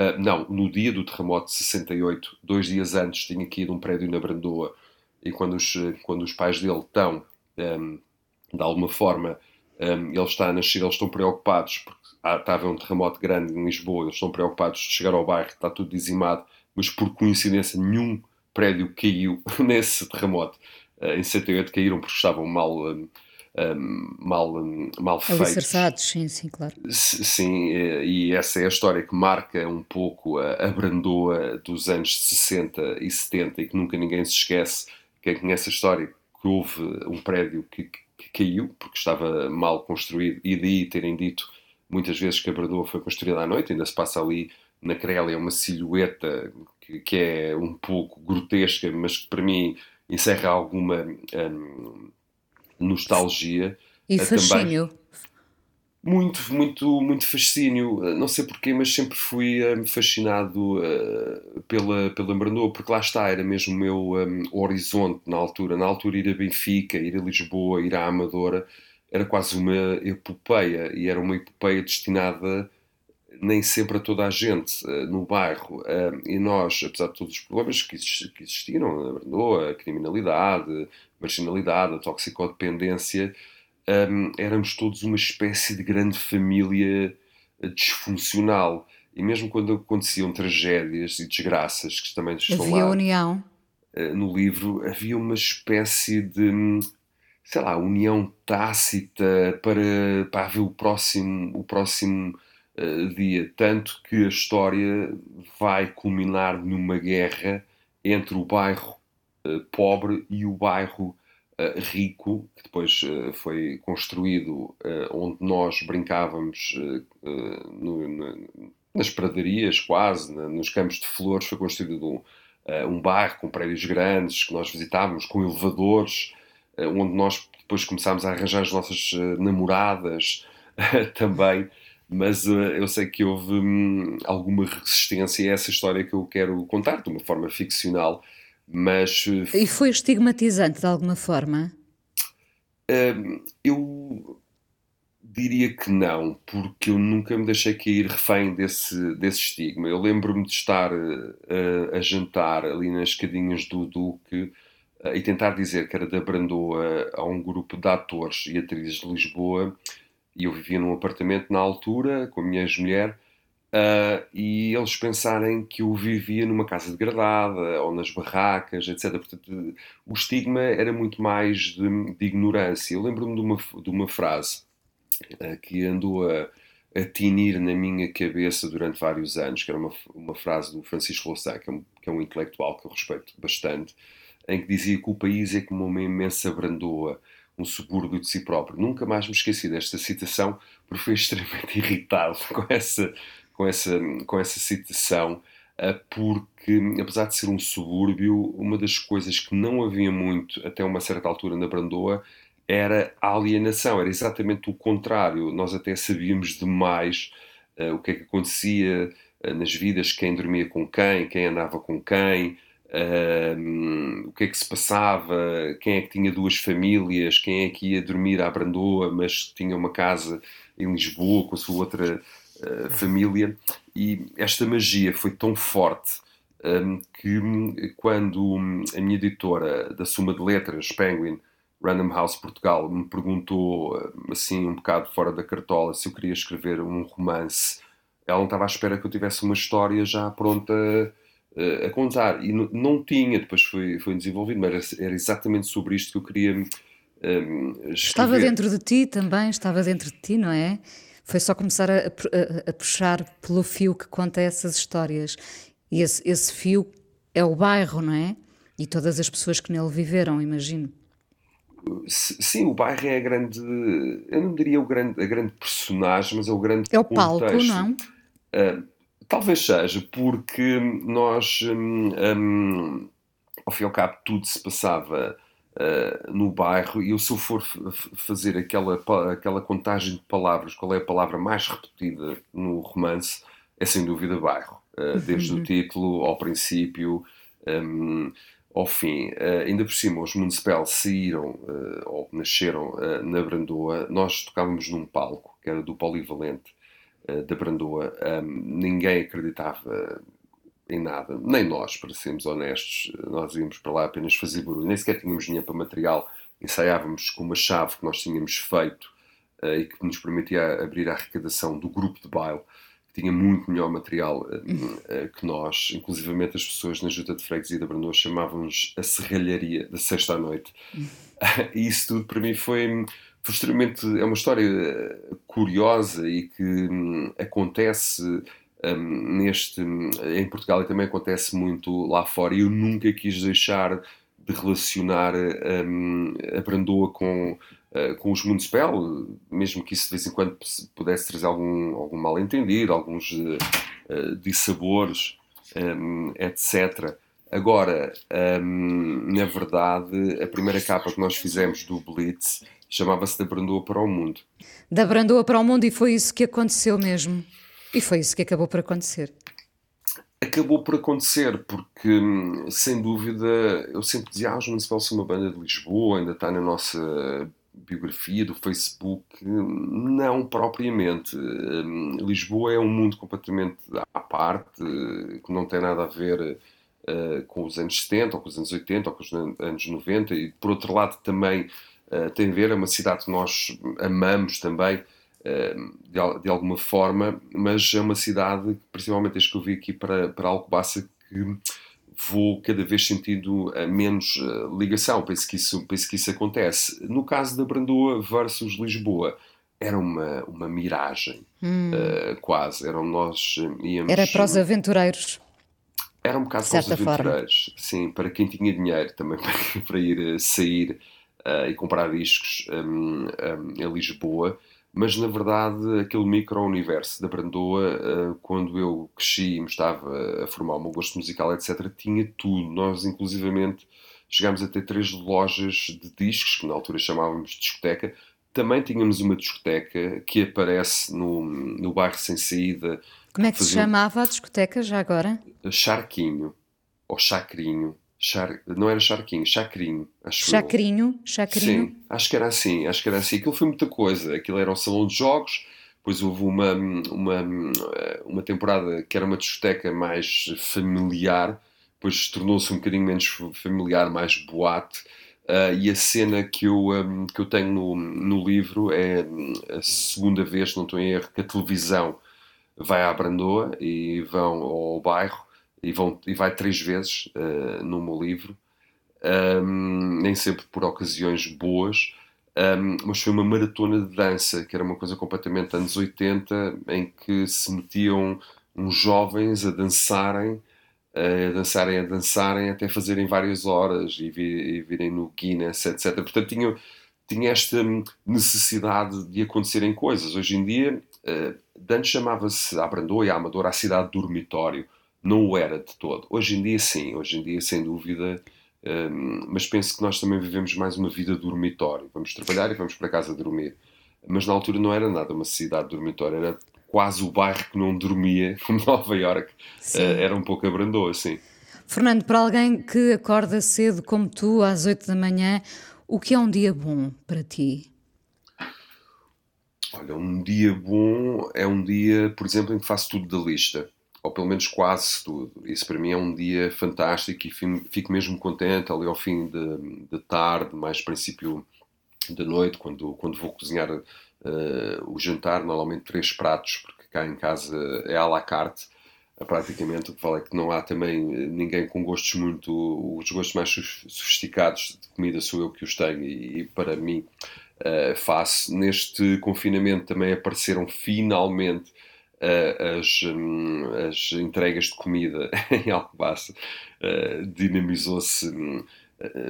Ah, não, no dia do terremoto de 68, dois dias antes, tinha caído um prédio na Brandoa e quando os, quando os pais dele estão, um, de alguma forma, um, ele está a nascer, eles estão preocupados porque ah, estava um terremoto grande em Lisboa, eles estão preocupados de chegar ao bairro, está tudo dizimado, mas por coincidência nenhum prédio caiu nesse terremoto. Uh, em 78 caíram porque estavam mal, um, um, mal, mal feitos. Sim, sim, claro. Sim, e essa é a história que marca um pouco a, a brandoa dos anos 60 e 70 e que nunca ninguém se esquece. Quem conhece a história, que houve um prédio que, que caiu porque estava mal construído e daí terem dito muitas vezes que a brandoa foi construída à noite, ainda se passa ali na Crélia uma silhueta que, que, é um pouco grotesca, mas que para mim encerra alguma um, nostalgia. E fascínio. Também, muito, muito, muito fascínio. Não sei porquê, mas sempre fui um, fascinado uh, pela, pela Brandoa, porque lá está, era mesmo o meu um, horizonte na altura. Na altura, ir a Benfica, ir a Lisboa, ir à Amadora, era quase uma epopeia, e era uma epopeia destinada nem sempre a toda a gente uh, no bairro. Uh, e nós, apesar de todos os problemas que, existiram na Brandoa, a criminalidade, a marginalidade, a toxicodependência, um, éramos todos uma espécie de grande família eh, disfuncional. E mesmo quando aconteciam tragédias e desgraças, que também estão havia lá união. Uh, no livro, havia uma espécie de, sei lá, união tácita para, para haver o próximo, o próximo uh, dia. Tanto que a história vai culminar numa guerra entre o bairro pobre e o bairro eh, rico, que depois uh, foi construído onde nós brincávamos nas pradarias, quase, nos campos de flores, foi construído um, um bairro com prédios grandes que nós visitávamos, com elevadores, onde nós depois começámos a arranjar as nossas namoradas também. Mas eu sei que houve um, alguma resistência a essa história que eu quero contar de uma forma ficcional mas, e foi estigmatizante de alguma forma? Eu diria que não, porque eu nunca me deixei cair refém desse, desse estigma. Eu lembro-me de estar uh, a jantar ali nas escadinhas do Duque uh, e tentar dizer que era da Brandoa a um grupo de atores e atrizes de Lisboa e eu vivia num apartamento na altura com a minha ex-mulher Uh, e eles pensarem que eu vivia numa casa degradada ou nas barracas, etc. Portanto, o estigma era muito mais de, de ignorância. Eu lembro-me de uma, de uma frase uh, que andou a, a tinir na minha cabeça durante vários anos, que era uma, uma frase do Francisco Louçã, que é, um, que é um intelectual que eu respeito bastante, em que dizia que o país é como uma imensa brandoa, um subúrbio de si próprio. Nunca mais me esqueci desta citação, porque fui extremamente irritado com essa com essa, com essa citação, eh, porque, apesar de ser um subúrbio, uma das coisas que não havia muito até uma certa altura na Brandoa era a alienação, era exatamente o contrário. Nós até sabíamos demais uh, o que é que acontecia uh, nas vidas, quem dormia com quem, quem andava com quem, uh, o que é que se passava, quem é que tinha duas famílias, quem é que ia dormir à Brandoa, mas tinha uma casa em Lisboa com a sua outra eh, família, e esta magia foi tão forte um, que quando a minha editora da Suma de Letras, Penguin, Random House Portugal, me perguntou, assim, um bocado fora da cartola, se eu queria escrever um romance, ela não estava à espera que eu tivesse uma história já pronta uh, a contar. E não tinha, depois foi, foi desenvolvido, mas era, exatamente sobre isto que eu queria um, Estava dentro de ti também, estava dentro de ti, não é? Foi só começar a, a, a puxar pelo fio que conta essas histórias. E esse, esse fio é o bairro, não é? E todas as pessoas que nele viveram, imagino. Sim, o bairro é a grande. Eu não diria o grande, a grande personagem, mas é o grande. É o palco, não? Uh, talvez seja, porque nós, um, um, ao fim e ao cabo, tudo se passava uh, no bairro, e eu, se eu for fazer aquela, aquela contagem de palavras, qual é a palavra mais repetida no romance, é sem dúvida bairro. Uh, desde uhum. o título ao princípio. Um, ao fim, uh, ainda por cima, os Municipal saíram uh, ou nasceram na Brandoa. Nós tocávamos num palco que era do Polivalente da Brandoa. Um, ninguém acreditava em nada, nem nós, para sermos honestos, nós íamos para lá apenas fazer barulho, nem sequer tínhamos dinheiro para material, ensaiávamos com uma chave que nós tínhamos feito uh, e que nos permitia abrir a arrecadação do grupo de baile, que tinha muito melhor material uh, uh, que nós, inclusivamente as pessoas na Junta de Freguesia da Brandão chamavam-nos a serralharia da sexta à noite. e isso tudo para mim foi, extremamente. É uma história curiosa e que um, acontece um, neste, em Portugal e também acontece muito lá fora, e eu nunca quis deixar de relacionar um, a Brandoa com, uh, com os Municipal, mesmo que isso de vez em quando pudesse trazer algum, algum mal-entendido, alguns uh, dissabores, um, etc. Agora, hum, na verdade, a primeira capa que nós fizemos do Blitz chamava-se Da Brandoa para o Mundo. Da Brandoa para o Mundo, e foi isso que aconteceu mesmo. E foi isso que acabou por acontecer. Acabou por acontecer, porque, hum, sem dúvida, eu sempre dizia: ah, os Municipal são uma banda de Lisboa, ainda está na nossa biografia do Facebook. Não propriamente. Hum, Lisboa é um mundo completamente à parte, que não tem nada a ver uh, com os anos 70, ou com os anos 80, ou com os anos 90, e por outro lado também uh, tem a ver, é uma cidade que nós amamos também de, de, alguma forma, mas é uma cidade, principalmente desde que eu vi aqui para, para Alcobaça, que vou cada vez sentindo menos ligação. Penso que, isso, penso que isso acontece. No caso da Brandoa versus Lisboa, era uma, uma miragem, hum. uh, quase. Eram nós íamos. Era para os aventureiros. Era um bocado para os aventureiros, forma. sim, para quem tinha dinheiro também para, para ir sair uh, e comprar discos um, um, em Lisboa mas na verdade aquele micro-universo da Brandoa, uh, quando eu cresci e me estava a formar o meu gosto musical, etc., tinha tudo. Nós, inclusivamente, chegámos a ter três lojas de discos, que na altura chamávamos de discoteca. Também tínhamos uma discoteca que aparece no, no bairro sem saída. Como é que se chamava a discoteca já agora? Charquinho, ou Chacrinho. Char... Não era Charquinho, Chacrinho. Acho Chacrinho? Chacrinho? Sim, acho que era assim, acho que era assim. Aquilo foi muita coisa. Aquilo era o salão de jogos, depois houve uma, uma, uma temporada que era uma discoteca mais familiar, depois tornou-se um bocadinho menos familiar, mais boate. Uh, e a cena que eu, um, que eu tenho no, no livro é a segunda vez, não estou em erro, que a televisão vai à Brandoa e vão ao bairro e, vão, e vai três vezes uh, no meu livro, um, nem sempre por ocasiões boas, um, mas foi uma maratona de dança, que era uma coisa completamente anos 80, em que se metiam uns jovens a dançarem, a dançarem, a dançarem, até fazerem várias horas e, vir, e virem no Guinness, etc. Portanto, tinha, tinha esta necessidade de acontecerem coisas. Hoje em dia, uh, antes chamava-se a Brandoa e a Amadora a cidade dormitório não o era de todo. Hoje em dia, sim, hoje em dia, sem dúvida, um, mas penso que nós também vivemos mais uma vida dormitório. Vamos trabalhar e vamos para casa dormir. Mas na altura não era nada uma cidade dormitória, era quase o bairro que não dormia, como Nova Iorque. Uh, era um pouco abrandou, assim. Fernando, para alguém que acorda cedo como tu, às 8 da manhã, o que é um dia bom para ti? Olha, um dia bom é um dia, por exemplo, em que faço tudo da lista ou pelo menos quase tudo. Isso para mim é um dia fantástico e fico mesmo contente ali ao fim de, de tarde, mais princípio da noite, quando, quando vou cozinhar uh, o jantar, normalmente três pratos, porque cá em casa é à la carte. Praticamente o que falo é que não há também ninguém com gostos muito. Os gostos mais sofisticados de comida sou eu que os tenho e, e para mim uh, faço. Neste confinamento também apareceram finalmente as, hum, as entregas de comida em Alcobaça uh, dinamizou-se um,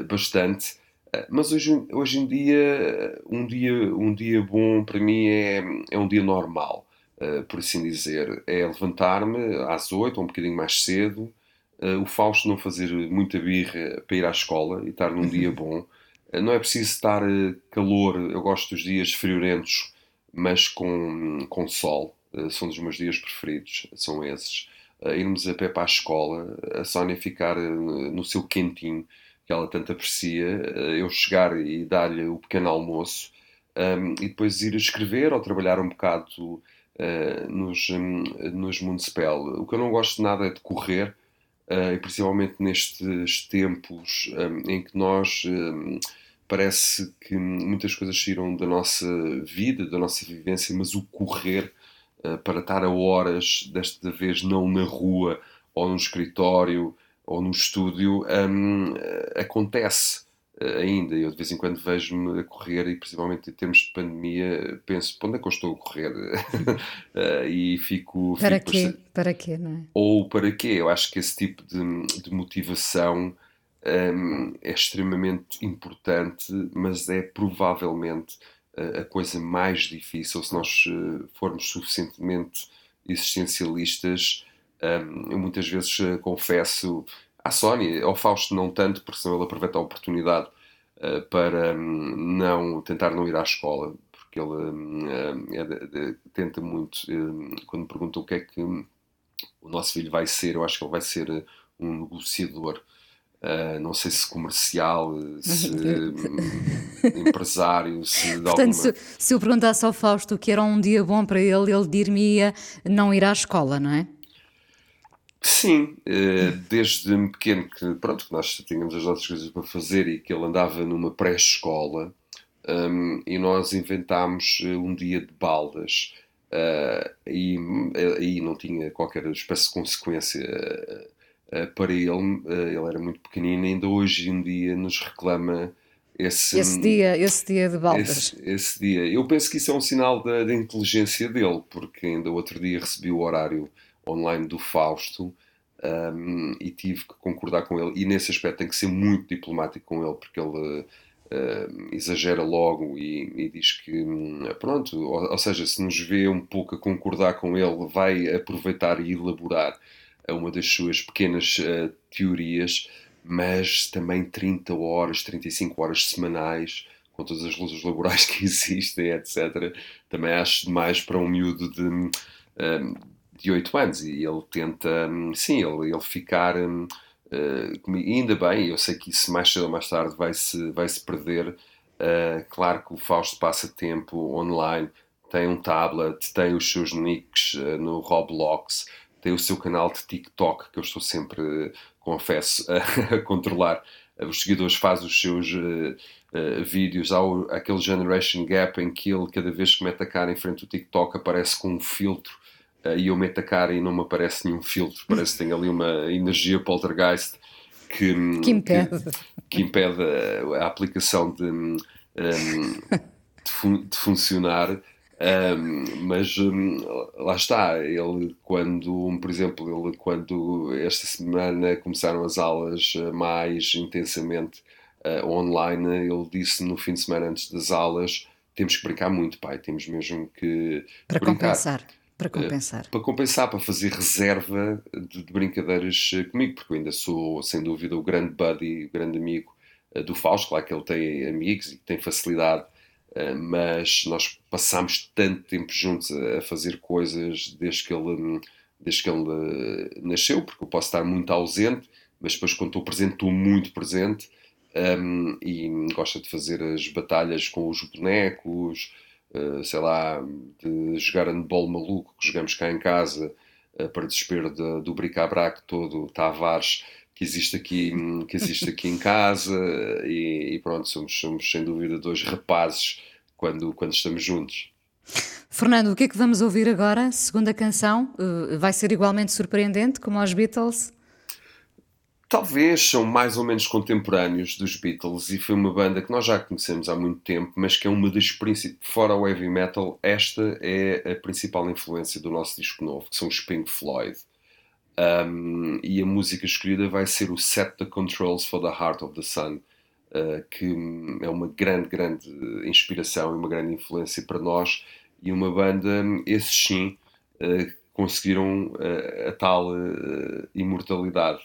bastante. Uh, mas hoje, hoje em dia, um dia, um dia bom para mim é, é um dia normal, por assim dizer. É levantar-me às oito ou um bocadinho mais cedo, o Fausto não fazer muita birra para ir à escola e estar num dia uhum. bom. não é preciso estar calor, eu gosto dos dias friorentos, mas com, com sol. Eh, são dos meus dias preferidos, são esses. Uh, irmos a pé para a escola, a Sónia ficar uh, no seu quentinho, que ela tanto aprecia, eu chegar e dar-lhe o pequeno almoço, um, ehm, e depois ir escrever ou trabalhar um bocado nos, um, nos Municipal. O que eu não gosto nada é de correr, e principalmente nestes tempos um, em que nós ehm, parece que muitas coisas saíram da nossa vida, da nossa vivência, mas o correr eh, para estar a horas, desta vez não na rua ou no escritório ou no estúdio, um, eh, acontece eh, ainda. Eu de vez em quando vejo-me a correr e principalmente em termos de pandemia penso, para onde é que eu estou a correr? e fico... Para fico quê? Para quê, não é? Ou para quê? Eu acho que esse tipo de, de motivação um, é extremamente importante, mas é provavelmente a coisa mais difícil, se nós eh, formos suficientemente existencialistas. Eu muitas vezes eh, confesso à Sónia, ao Fausto não tanto, porque senão ele aproveita a oportunidade uh, para um, não tentar não ir à escola, porque ele um, é tenta muito, quando me perguntam o que é que o nosso filho vai ser, eu acho que ele vai ser um negociador. Uh, não sei se comercial, se empresário, se de Portanto, alguma... se, se eu perguntasse ao Fausto que era um dia bom para ele, ele dir-me não ir à escola, não é? Sim, uh, desde pequeno que, pronto, nós tínhamos as nossas coisas para fazer e que ele andava numa pré-escola um, e nós inventámos eh, um dia de baldas uh, e aí não tinha qualquer espécie de consequência para ele, ele era muito pequenino ainda hoje em dia nos reclama esse, esse dia, esse dia de baldas. Esse, esse, dia. Eu penso que isso é um sinal da, da inteligência dele, porque ainda outro dia recebi o horário online do Fausto um, e tive que concordar com ele. E nesse aspecto tem que ser muito diplomático com ele, porque ele uh, exagera logo e, e, diz que, hum, pronto, ou, ou, seja, se nos vê um pouco a concordar com ele, vai aproveitar e elaborar uma das suas pequenas uh, teorias, mas também 30 horas, 35 horas semanais com todas as luzes laborais que existem, etc. Também acho demais para um miúdo de, um, de 8 anos e ele tenta, hum, sim, ele, ele ficar uh, ainda bem, eu sei que isso mais cedo ou mais tarde vai se, vai -se perder. Uh, claro que o Fausto passa tempo online, tem um tablet, tem os seus nicks uh, no Roblox, tem o seu canal de TikTok, que eu estou sempre, confesso, a, a controlar. Os seguidores fazem os seus vídeos. Há o, aquele Generation Gap em que ele, cada vez que mete a cara em frente ao TikTok, aparece com um filtro uh, e eu meto a cara e não me aparece nenhum filtro, parece que tem ali uma energia poltergeist que, hum, que impede, que, que impede a, a, aplicação de, um, de, fun de, funcionar. Um, mas um, lá está, ele quando, por exemplo, ele quando esta semana começaram as aulas eh, mais intensamente uh, online, ele disse no fim de semana antes das aulas temos que brincar muito, pai, temos mesmo que para brincar. compensar. Para eh, compensar. para compensar, para fazer reserva de, de, brincadeiras comigo, porque eu ainda sou, sem dúvida, o grande buddy, o grande amigo uh, do Fausto. Claro que ele tem amigos e tem facilidade, mas nós passamos tanto tempo juntos a, fazer coisas desde que ele, desde que ele uh, nasceu, porque eu posso estar muito ausente, mas depois, quando estou presente, estou muito presente. Um, e gosta de fazer as batalhas com os bonecos, eh, sei lá, de jogar handball maluco que jogamos cá em casa uh, para desespero de, do bric-a-brac todo Tavares que existe aqui, que existe aqui em casa e, e, pronto, somos, somos sem dúvida dois rapazes quando, quando estamos juntos. Fernando, o que é que vamos ouvir agora? Segunda canção, uh, vai ser igualmente surpreendente como aos Beatles? talvez são mais ou menos contemporâneos dos Beatles e foi uma banda que nós já conhecemos há muito tempo, mas que é uma das principais, fora o heavy metal, esta é a principal influência do nosso disco novo, que são os Pink Floyd. Um, e a música escolhida vai ser o Set the Controls for the Heart of the Sun, uh, que é uma grande, grande inspiração e uma grande influência para nós. E uma banda, esses sim, uh, conseguiram uh, a tal imortalidade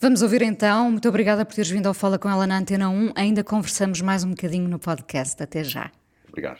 Vamos ouvir então. Muito obrigada por teres vindo ao Fala com ela na Antena 1. Ainda conversamos mais um bocadinho no podcast. Até já. Obrigado.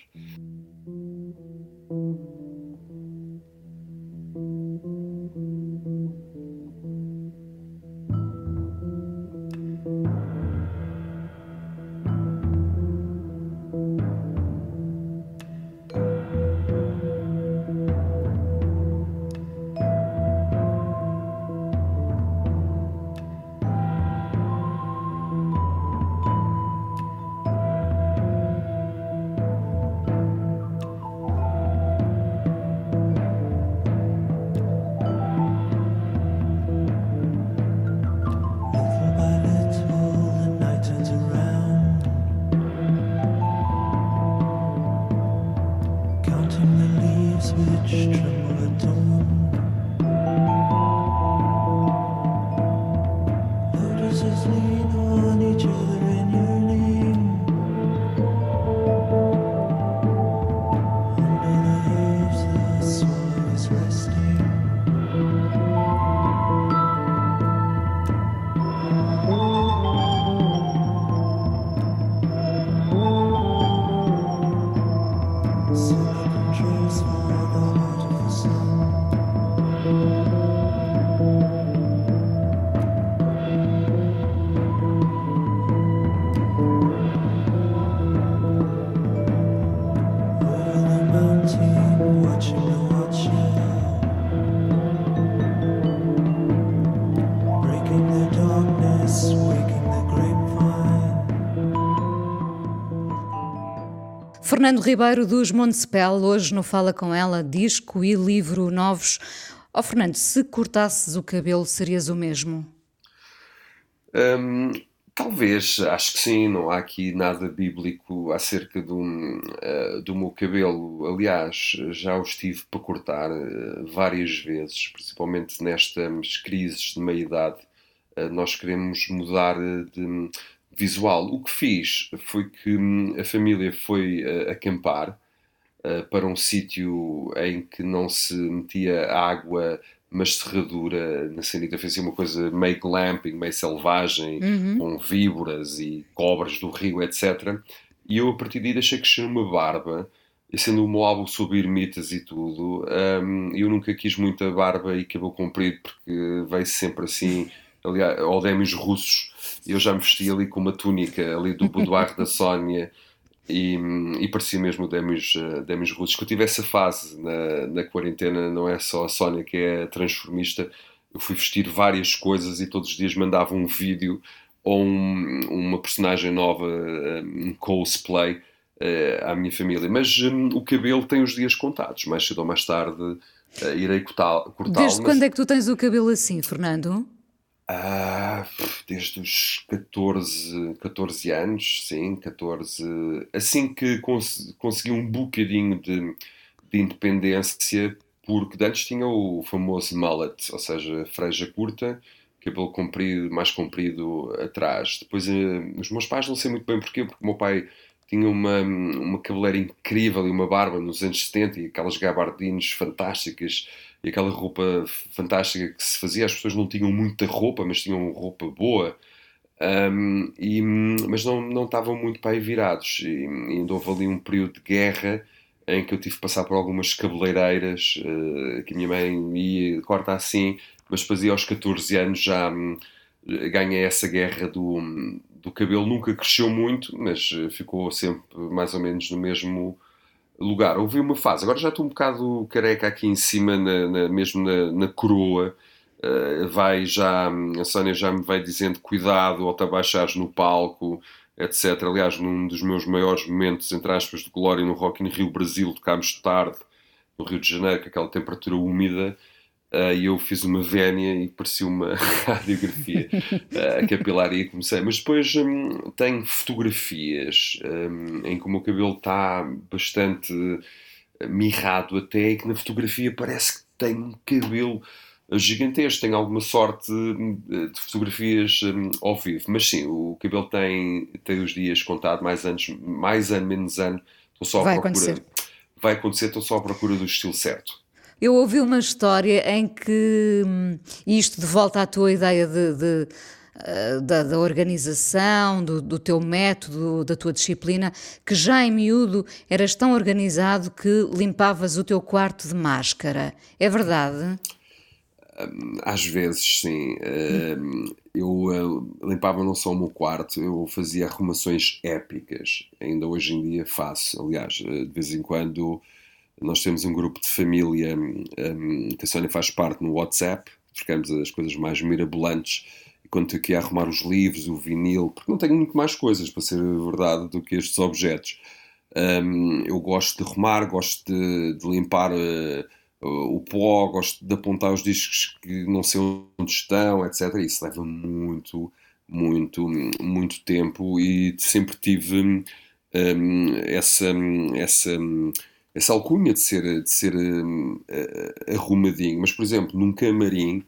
Fernando Ribeiro dos Montespel, hoje no Fala Com Ela, disco e livro novos. Ó oh, Fernando, se cortasses o cabelo, serias o mesmo? Um, talvez, acho que sim, não há aqui nada bíblico acerca do, uh, do meu cabelo. Aliás, já o estive para cortar uh, várias vezes, principalmente nestas crises de meia-idade. Uh, nós queremos mudar de visual. O que fiz foi que hum, a família foi acampar para um sítio em que não se metia água mas serradura na sanita fez uma coisa meio glamping, meio selvagem, uhum. com víboras e cobras do rio, etc. E eu a partir daí deixei crescer uma barba, e sendo o meu álbum sobre ermitas e tudo, um, eu nunca quis muita barba e cabelo comprido, porque veio sempre assim, aliás, odémios russos, eu já me vesti ali com uma túnica ali do boudoir da Sónia, e, e parecia mesmo Demis, uh, Demis Russos. Que eu tive essa fase na, na quarentena, não é só a Sónia que é transformista, eu fui vestir várias coisas e todos os dias mandava um vídeo ou um, uma personagem nova, um cosplay uh, à minha família. Mas um, o cabelo tem os dias contados, mais cedo ou mais tarde uh, irei cortá-lo. Desde mas... quando é que tu tens o cabelo assim, Fernando? Ah, desde os 14, 14 anos, sim, 14. Assim que cons consegui um bocadinho de, de independência, porque antes tinha o famoso mullet, ou seja, freja curta, cabelo comprido, mais comprido atrás. Depois, eh, os meus pais não sei muito bem porquê, porque o meu pai tinha uma, uma cabeleira incrível e uma barba nos anos 70 e aquelas gabardines fantásticas e aquela roupa fantástica que se fazia. As pessoas não tinham muita roupa, mas tinham roupa boa. Um, e, mas não, não estavam muito para aí virados. E, ainda houve ali um período de guerra em que eu tive que passar por algumas cabeleireiras uh, que a minha mãe ia, corta assim, mas fazia aos 14 anos já um, ganhei essa guerra do, do cabelo. Nunca cresceu muito, mas ficou sempre mais ou menos no mesmo lugar. Houve uma fase, agora já estou um bocado careca aqui em cima, na, na, mesmo na, na coroa. Uh, vai já, a Sónia já me vai dizendo cuidado ao te abaixares no palco, etc. Aliás, num dos meus maiores momentos, entre aspas, de glória no Rock in Rio Brasil, tocámos tarde no Rio de Janeiro, com aquela temperatura úmida, e eu fiz uma vénia e parecia uma radiografia uh, capilar e comecei. Mas depois um, tenho fotografias um, em que o meu cabelo está bastante mirrado até e que na fotografia parece que tem um cabelo gigantesco. Tenho alguma sorte de fotografias um, ao vivo. Mas sim, o cabelo tem, tem os dias contados, mais anos, mais ano, menos ano. Estou só à Vai procura. Acontecer. Vai acontecer, estou só à procura do estilo certo. Eu ouvi uma história em que, hum, isto de volta à tua ideia de, de eh, da, da, organização, do, do, teu método, da tua disciplina, que já em miúdo eras tão organizado que limpavas o teu quarto de máscara. É verdade? Hum, às vezes, sim. Hum, eu eh, limpava não só o meu quarto, eu fazia arrumações épicas. Ainda hoje em dia faço. Aliás, eh, de vez em quando nós temos um grupo de família um, que a Sónia faz parte no WhatsApp, trocamos as coisas mais mirabolantes. Quando estou aqui a arrumar os livros, o vinil, porque não tenho muito mais coisas, para ser verdade, do que estes objetos. Um, eu gosto de arrumar, gosto de, de limpar uh, o pó, gosto de apontar os discos que não sei onde estão, etc. Isso leva muito, muito, muito tempo e sempre tive um, essa. essa essa alcunha de ser, de ser uh, arrumadinho, mas por exemplo, num camarim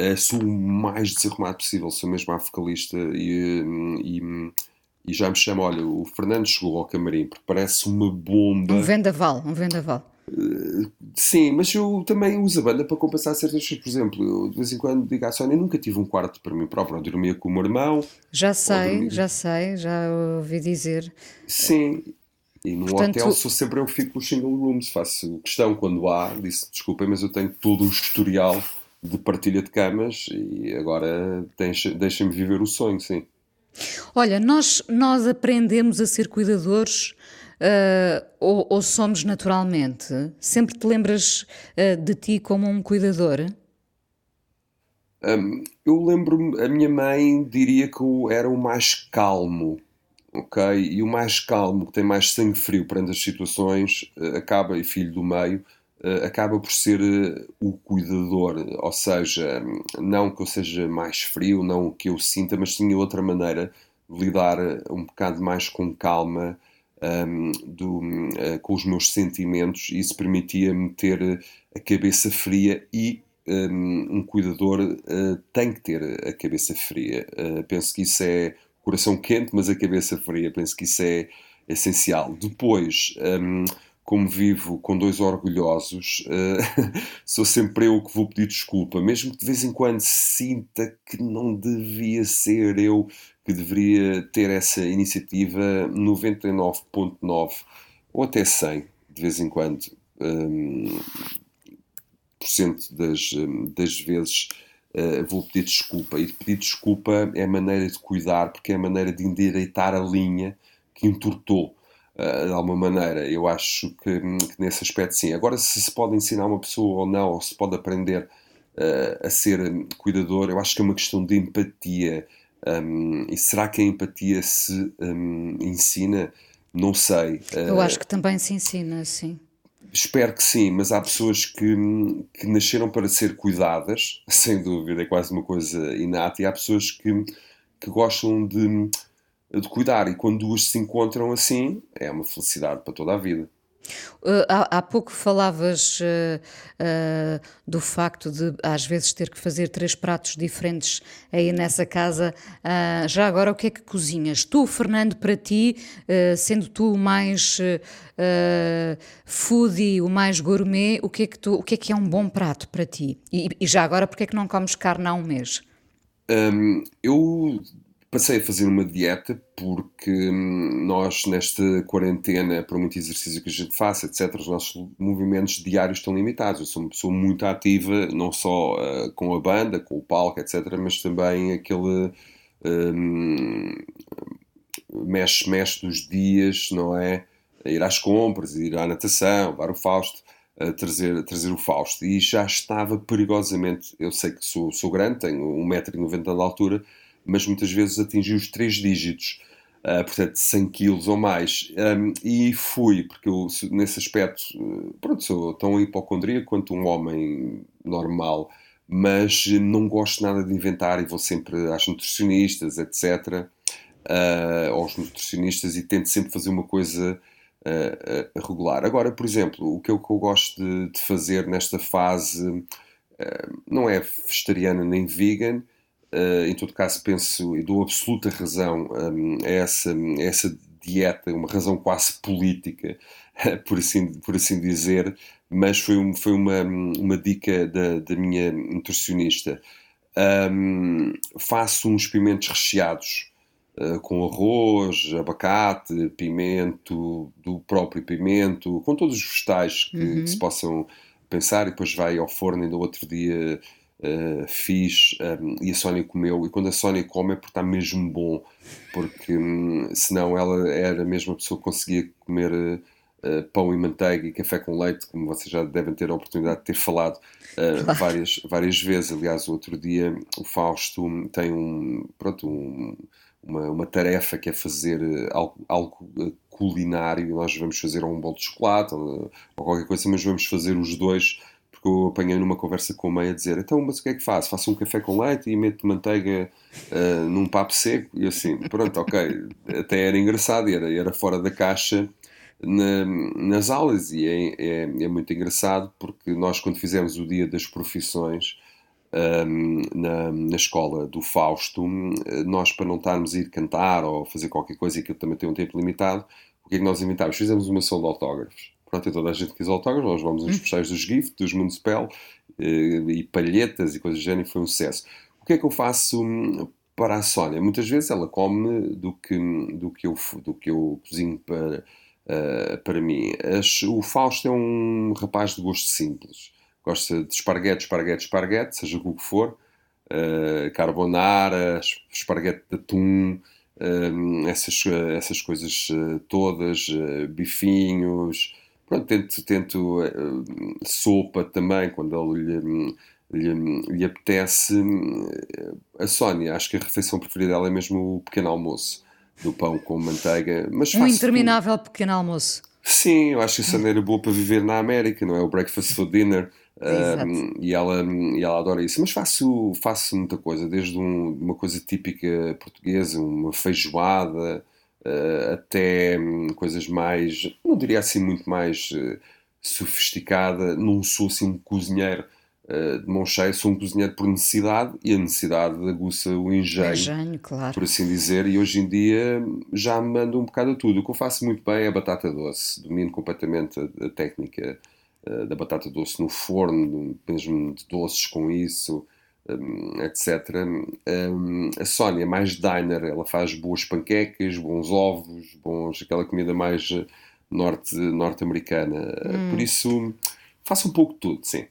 uh, sou o mais desarrumado possível, sou mesmo a focalista e, hum, e, e, já me chama, olha, o Fernando chegou ao camarim porque parece uma bomba. Um vendaval, um vendaval. Uh, sim, mas eu também uso a banda para compensar certas coisas. Por exemplo, eu de vez em quando digo à Sónia, nunca tive um quarto para mim próprio. Eu dormia com o meu irmão. Já sei, já sei, já ouvi dizer. Sim, e no Portanto, hotel sou sempre eu que fico nos single rooms, faço questão quando há, disse desculpem, mas eu tenho todo um historial de partilha de camas e agora deixem-me viver o sonho, sim. Olha, nós, nós aprendemos a ser cuidadores uh, ou, ou, somos naturalmente? Sempre te lembras uh, de ti como um cuidador? Um, eu lembro-me, a minha mãe diria que eu era o mais calmo ok? E o mais calmo, que tem mais sangue frio perante as situações, uh, acaba, e filho do meio, uh, acaba por ser uh, o cuidador. Ou seja, não que eu seja mais frio, não que eu sinta, mas tinha outra maneira de lidar um bocado mais com calma um, do, com os meus sentimentos, e isso permitia-me ter a cabeça fria e um, um cuidador uh, tem que ter a cabeça fria. Uh, penso que isso é coração quente, mas a cabeça fria. Penso que isso é essencial. Depois, um, como vivo com dois orgulhosos, uh, sou sempre eu que vou pedir desculpa, mesmo que de vez em quando sinta que não devia ser eu que deveria ter essa iniciativa 99.9 ou até 100 de vez em quando. Um, das, das vezes uh, vou pedir desculpa. E pedir desculpa é a maneira de cuidar, porque é a maneira de endireitar a linha que entortou. Uh, de alguma maneira, eu acho que, que, nesse aspecto sim. Agora, se se pode ensinar uma pessoa ou não, ou se pode aprender uh, a ser cuidador, eu acho que é uma questão de empatia. Um, e será que a empatia se um, ensina? Não sei. Eu acho que também se ensina, sim. Espero que sim, mas há pessoas que, que nasceram para ser cuidadas, sem dúvida, é quase uma coisa inata, e há pessoas que, que gostam de, de cuidar, e quando duas se encontram assim, é uma felicidade para toda a vida. Uh, há, há, pouco falavas uh, uh, do facto de às vezes ter que fazer três pratos diferentes aí nessa casa. já agora, o que é que cozinhas? Tu, Fernando, para ti, sendo tu o mais foodie, o mais gourmet, o que, é que tu, o que é que é um bom prato para ti? E, e já agora, porque é que não comes carne há um mês? Um, eu Passei a fazer uma dieta porque hum, nós, nesta quarentena, por muito exercício que a gente faça, etc., os nossos movimentos diários estão limitados. Eu sou uma pessoa muito ativa, não só uh, com a banda, com o palco, etc., mas também aquele. Um, mexe, mexe dos dias, não é? Ir às compras, ir à natação, levar o Fausto, trazer, trazer o Fausto. E já estava perigosamente. Eu sei que sou, sou grande, tenho 1,90m de altura mas muitas vezes atingi os três dígitos, uh, portanto 100 quilos ou mais. Um, e fui, porque eu nesse aspecto, uh, pronto, sou tão hipocondríaco quanto um homem normal, mas não gosto nada de inventar e vou sempre às nutricionistas, etc. Uh, ah, aos nutricionistas e tento sempre fazer uma coisa uh, uh, regular. Agora, por exemplo, o que eu, que eu gosto de, de, fazer nesta fase não é vegetariana nem vegan, Uh, em todo caso, penso e dou absoluta razão um, a, essa, a essa dieta, uma razão quase política, por assim, por assim dizer, mas foi, um, foi uma, uma dica da, da minha nutricionista. Um, faço uns pimentos recheados uh, com arroz, abacate, pimento, do próprio pimento, com todos os vegetais que, uhum. que se possam pensar, e depois vai ao forno ainda outro dia uh, fiz um, e a Sónia comeu. E quando a Sónia come é porque está mesmo bom, porque um, senão ela era a pessoa que conseguia comer uh, pão e manteiga e café com leite, como vocês já devem ter a oportunidade de ter falado uh, várias, várias vezes. Aliás, o outro dia o Fausto tem um, pronto, um, uma, uma tarefa que é fazer algo, algo culinário. Nós vamos fazer um bolo de chocolate ou, ou qualquer coisa, mas vamos fazer os dois porque eu apanhei numa conversa com a mãe a dizer então, mas o que é que faço? Faço um café com leite e meto manteiga uh, num papo seco? E assim, pronto, ok. Até era engraçado, era, era fora da caixa na, nas aulas e é, é, é, muito engraçado porque nós quando fizemos o dia das profissões um, ehm, na, na escola do Fausto, nós para não estarmos a ir cantar ou fazer qualquer coisa e aquilo também tem um tempo limitado, o que é que nós inventámos? Fizemos uma sessão de autógrafos pronto, e toda a gente quis autógrafos, nós vamos nos postais dos GIF, dos Municipal, eh, e palhetas e coisas do género, foi um sucesso. O que é que eu faço hum, para a Sónia? Muitas vezes ela come do que, do que, eu, do que eu cozinho para, uh, para mim. o Fausto é um rapaz de gosto simples. Gosta de esparguete, esparguete, esparguete, seja o que for. Uh, carbonara, esparguete de atum, uh, essas, essas coisas todas, bifinhos, Pronto, tento, tento uh, sopa também, quando ele lhe, lhe, lhe, apetece. A Sónia, acho que a refeição preferida dela é mesmo o pequeno almoço. do pão com manteiga. Mas um interminável tudo. pequeno almoço. Sim, eu acho que isso era boa para viver na América, não é? O breakfast for dinner. Um, e, ela, e ela adora isso. Mas faço, faço muita coisa, desde um, uma coisa típica portuguesa, uma feijoada, até um, coisas mais, não diria assim, muito mais uh, sofisticada. Não sou assim um cozinheiro uh, de mão cheia, sou um cozinheiro por necessidade e a necessidade aguça o engenho, engenho claro. por assim dizer. E hoje em dia já me mando um bocado a tudo. O que eu faço muito bem é a batata doce, domino completamente a, a técnica da batata doce no forno, mesmo de doces com isso, um, etc. Um, a Sónia é mais diner, ela faz boas panquecas, bons ovos, bons, aquela comida mais norte, norte-americana. Hum. Por isso, faço um pouco de tudo, sim.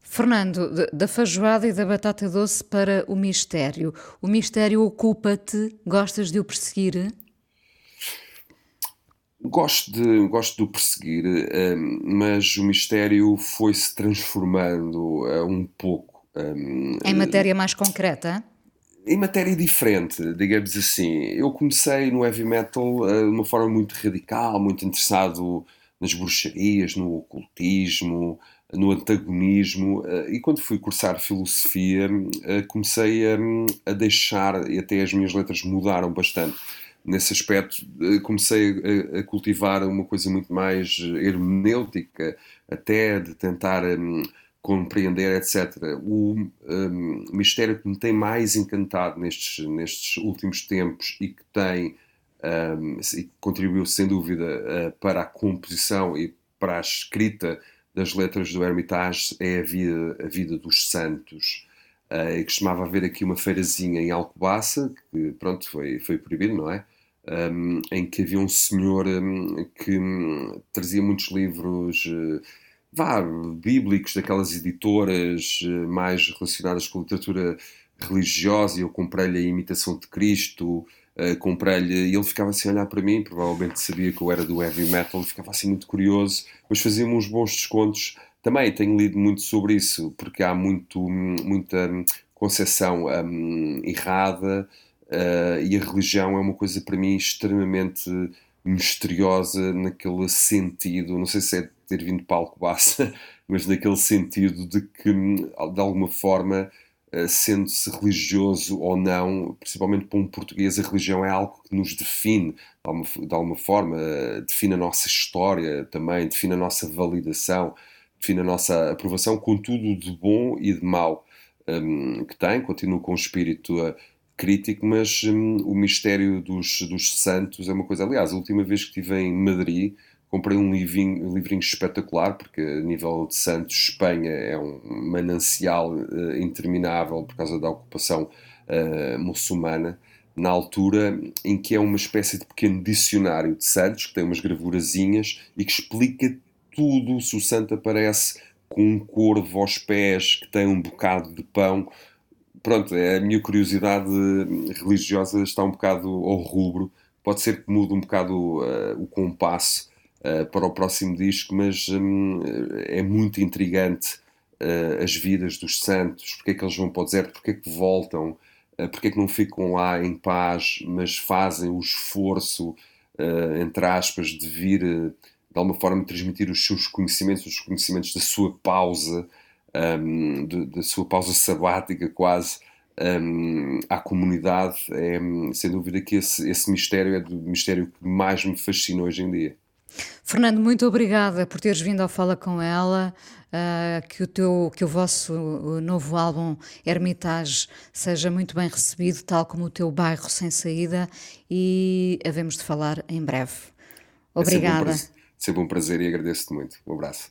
Fernando, da feijoada e da batata doce para o mistério. O mistério ocupa-te? Gostas de o perseguir? Gosto de, gosto de o perseguir, um, mas o mistério foi-se transformando uh, um pouco. Um, em matéria mais concreta? Em matéria diferente, digamos assim. Eu comecei no heavy metal uh, de uma forma muito radical, muito interessado nas bruxarias, no ocultismo, no antagonismo. Uh, e quando fui cursar filosofia, comecei a, deixar, e até as minhas letras mudaram bastante nesse aspecto comecei a, cultivar uma coisa muito mais hermenêutica, até de tentar um, compreender, etc. O um, mistério que me tem mais encantado nestes, nestes últimos tempos e que tem um, e contribuiu sem dúvida uh, para a composição e para a escrita das letras do Hermitage é a vida, a vida dos santos. Uh, e costumava haver aqui uma feirazinha em Alcobaça, que pronto, foi, foi proibido, não é? um, em que havia um senhor um, que um, trazia muitos livros uh, vá, bíblicos, daquelas editoras uh, mais relacionadas com literatura religiosa, e eu comprei-lhe a Imitação de Cristo, uh, comprei-lhe, e ele ficava assim a olhar para mim, provavelmente sabia que eu era do heavy metal, ficava assim muito curioso, mas fazia-me uns bons descontos. Também tenho lido muito sobre isso, porque há muito, muita concepção um, errada Uh, e a religião é uma coisa para mim extremamente misteriosa naquele sentido, não sei se é ter vindo para Alcobaça, mas naquele sentido de que, de alguma forma, uh, sendo-se religioso ou não, principalmente para um português, a religião é algo que nos define, de alguma, forma, uh, define a nossa história também, define a nossa validação, define a nossa aprovação com tudo de bom e de mau um, que tem, continua com o espírito a crítico, mas hum, o mistério dos, dos santos é uma coisa. Aliás, a última vez que estive em Madrid, comprei um livrinho, um livrinho espetacular, porque a nível de Santos, Espanha é um manancial uh, interminável por causa da ocupação uh, muçulmana, na altura em que é uma espécie de pequeno dicionário de santos, que tem umas gravurazinhas e que explica tudo se o santo aparece com um corvo aos pés, que tem um bocado de pão, pronto, é a minha curiosidade religiosa está um bocado ao rubro. Pode ser que mude um bocado uh, o compasso para o próximo disco, mas um, é muito intrigante uh, as vidas dos santos, porque é que eles vão para o deserto, porque é que voltam, uh, porque é que não ficam lá em paz, mas fazem o esforço, entre aspas, de vir de alguma forma transmitir os seus conhecimentos, os conhecimentos da sua pausa um, da sua pausa sabática quase um, à comunidade, é, sem dúvida que esse, esse mistério é do mistério que mais me fascina hoje em dia. Fernando, muito obrigada por teres vindo ao Fala com ela, uh, que, o teu, que o vosso novo álbum Hermitage seja muito bem recebido, tal como o teu bairro sem saída, e havemos de falar em breve. Obrigada. É sempre um prazer, sempre um prazer e agradeço-te muito. Um abraço.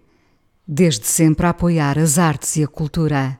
desde sempre a apoiar as artes e a cultura.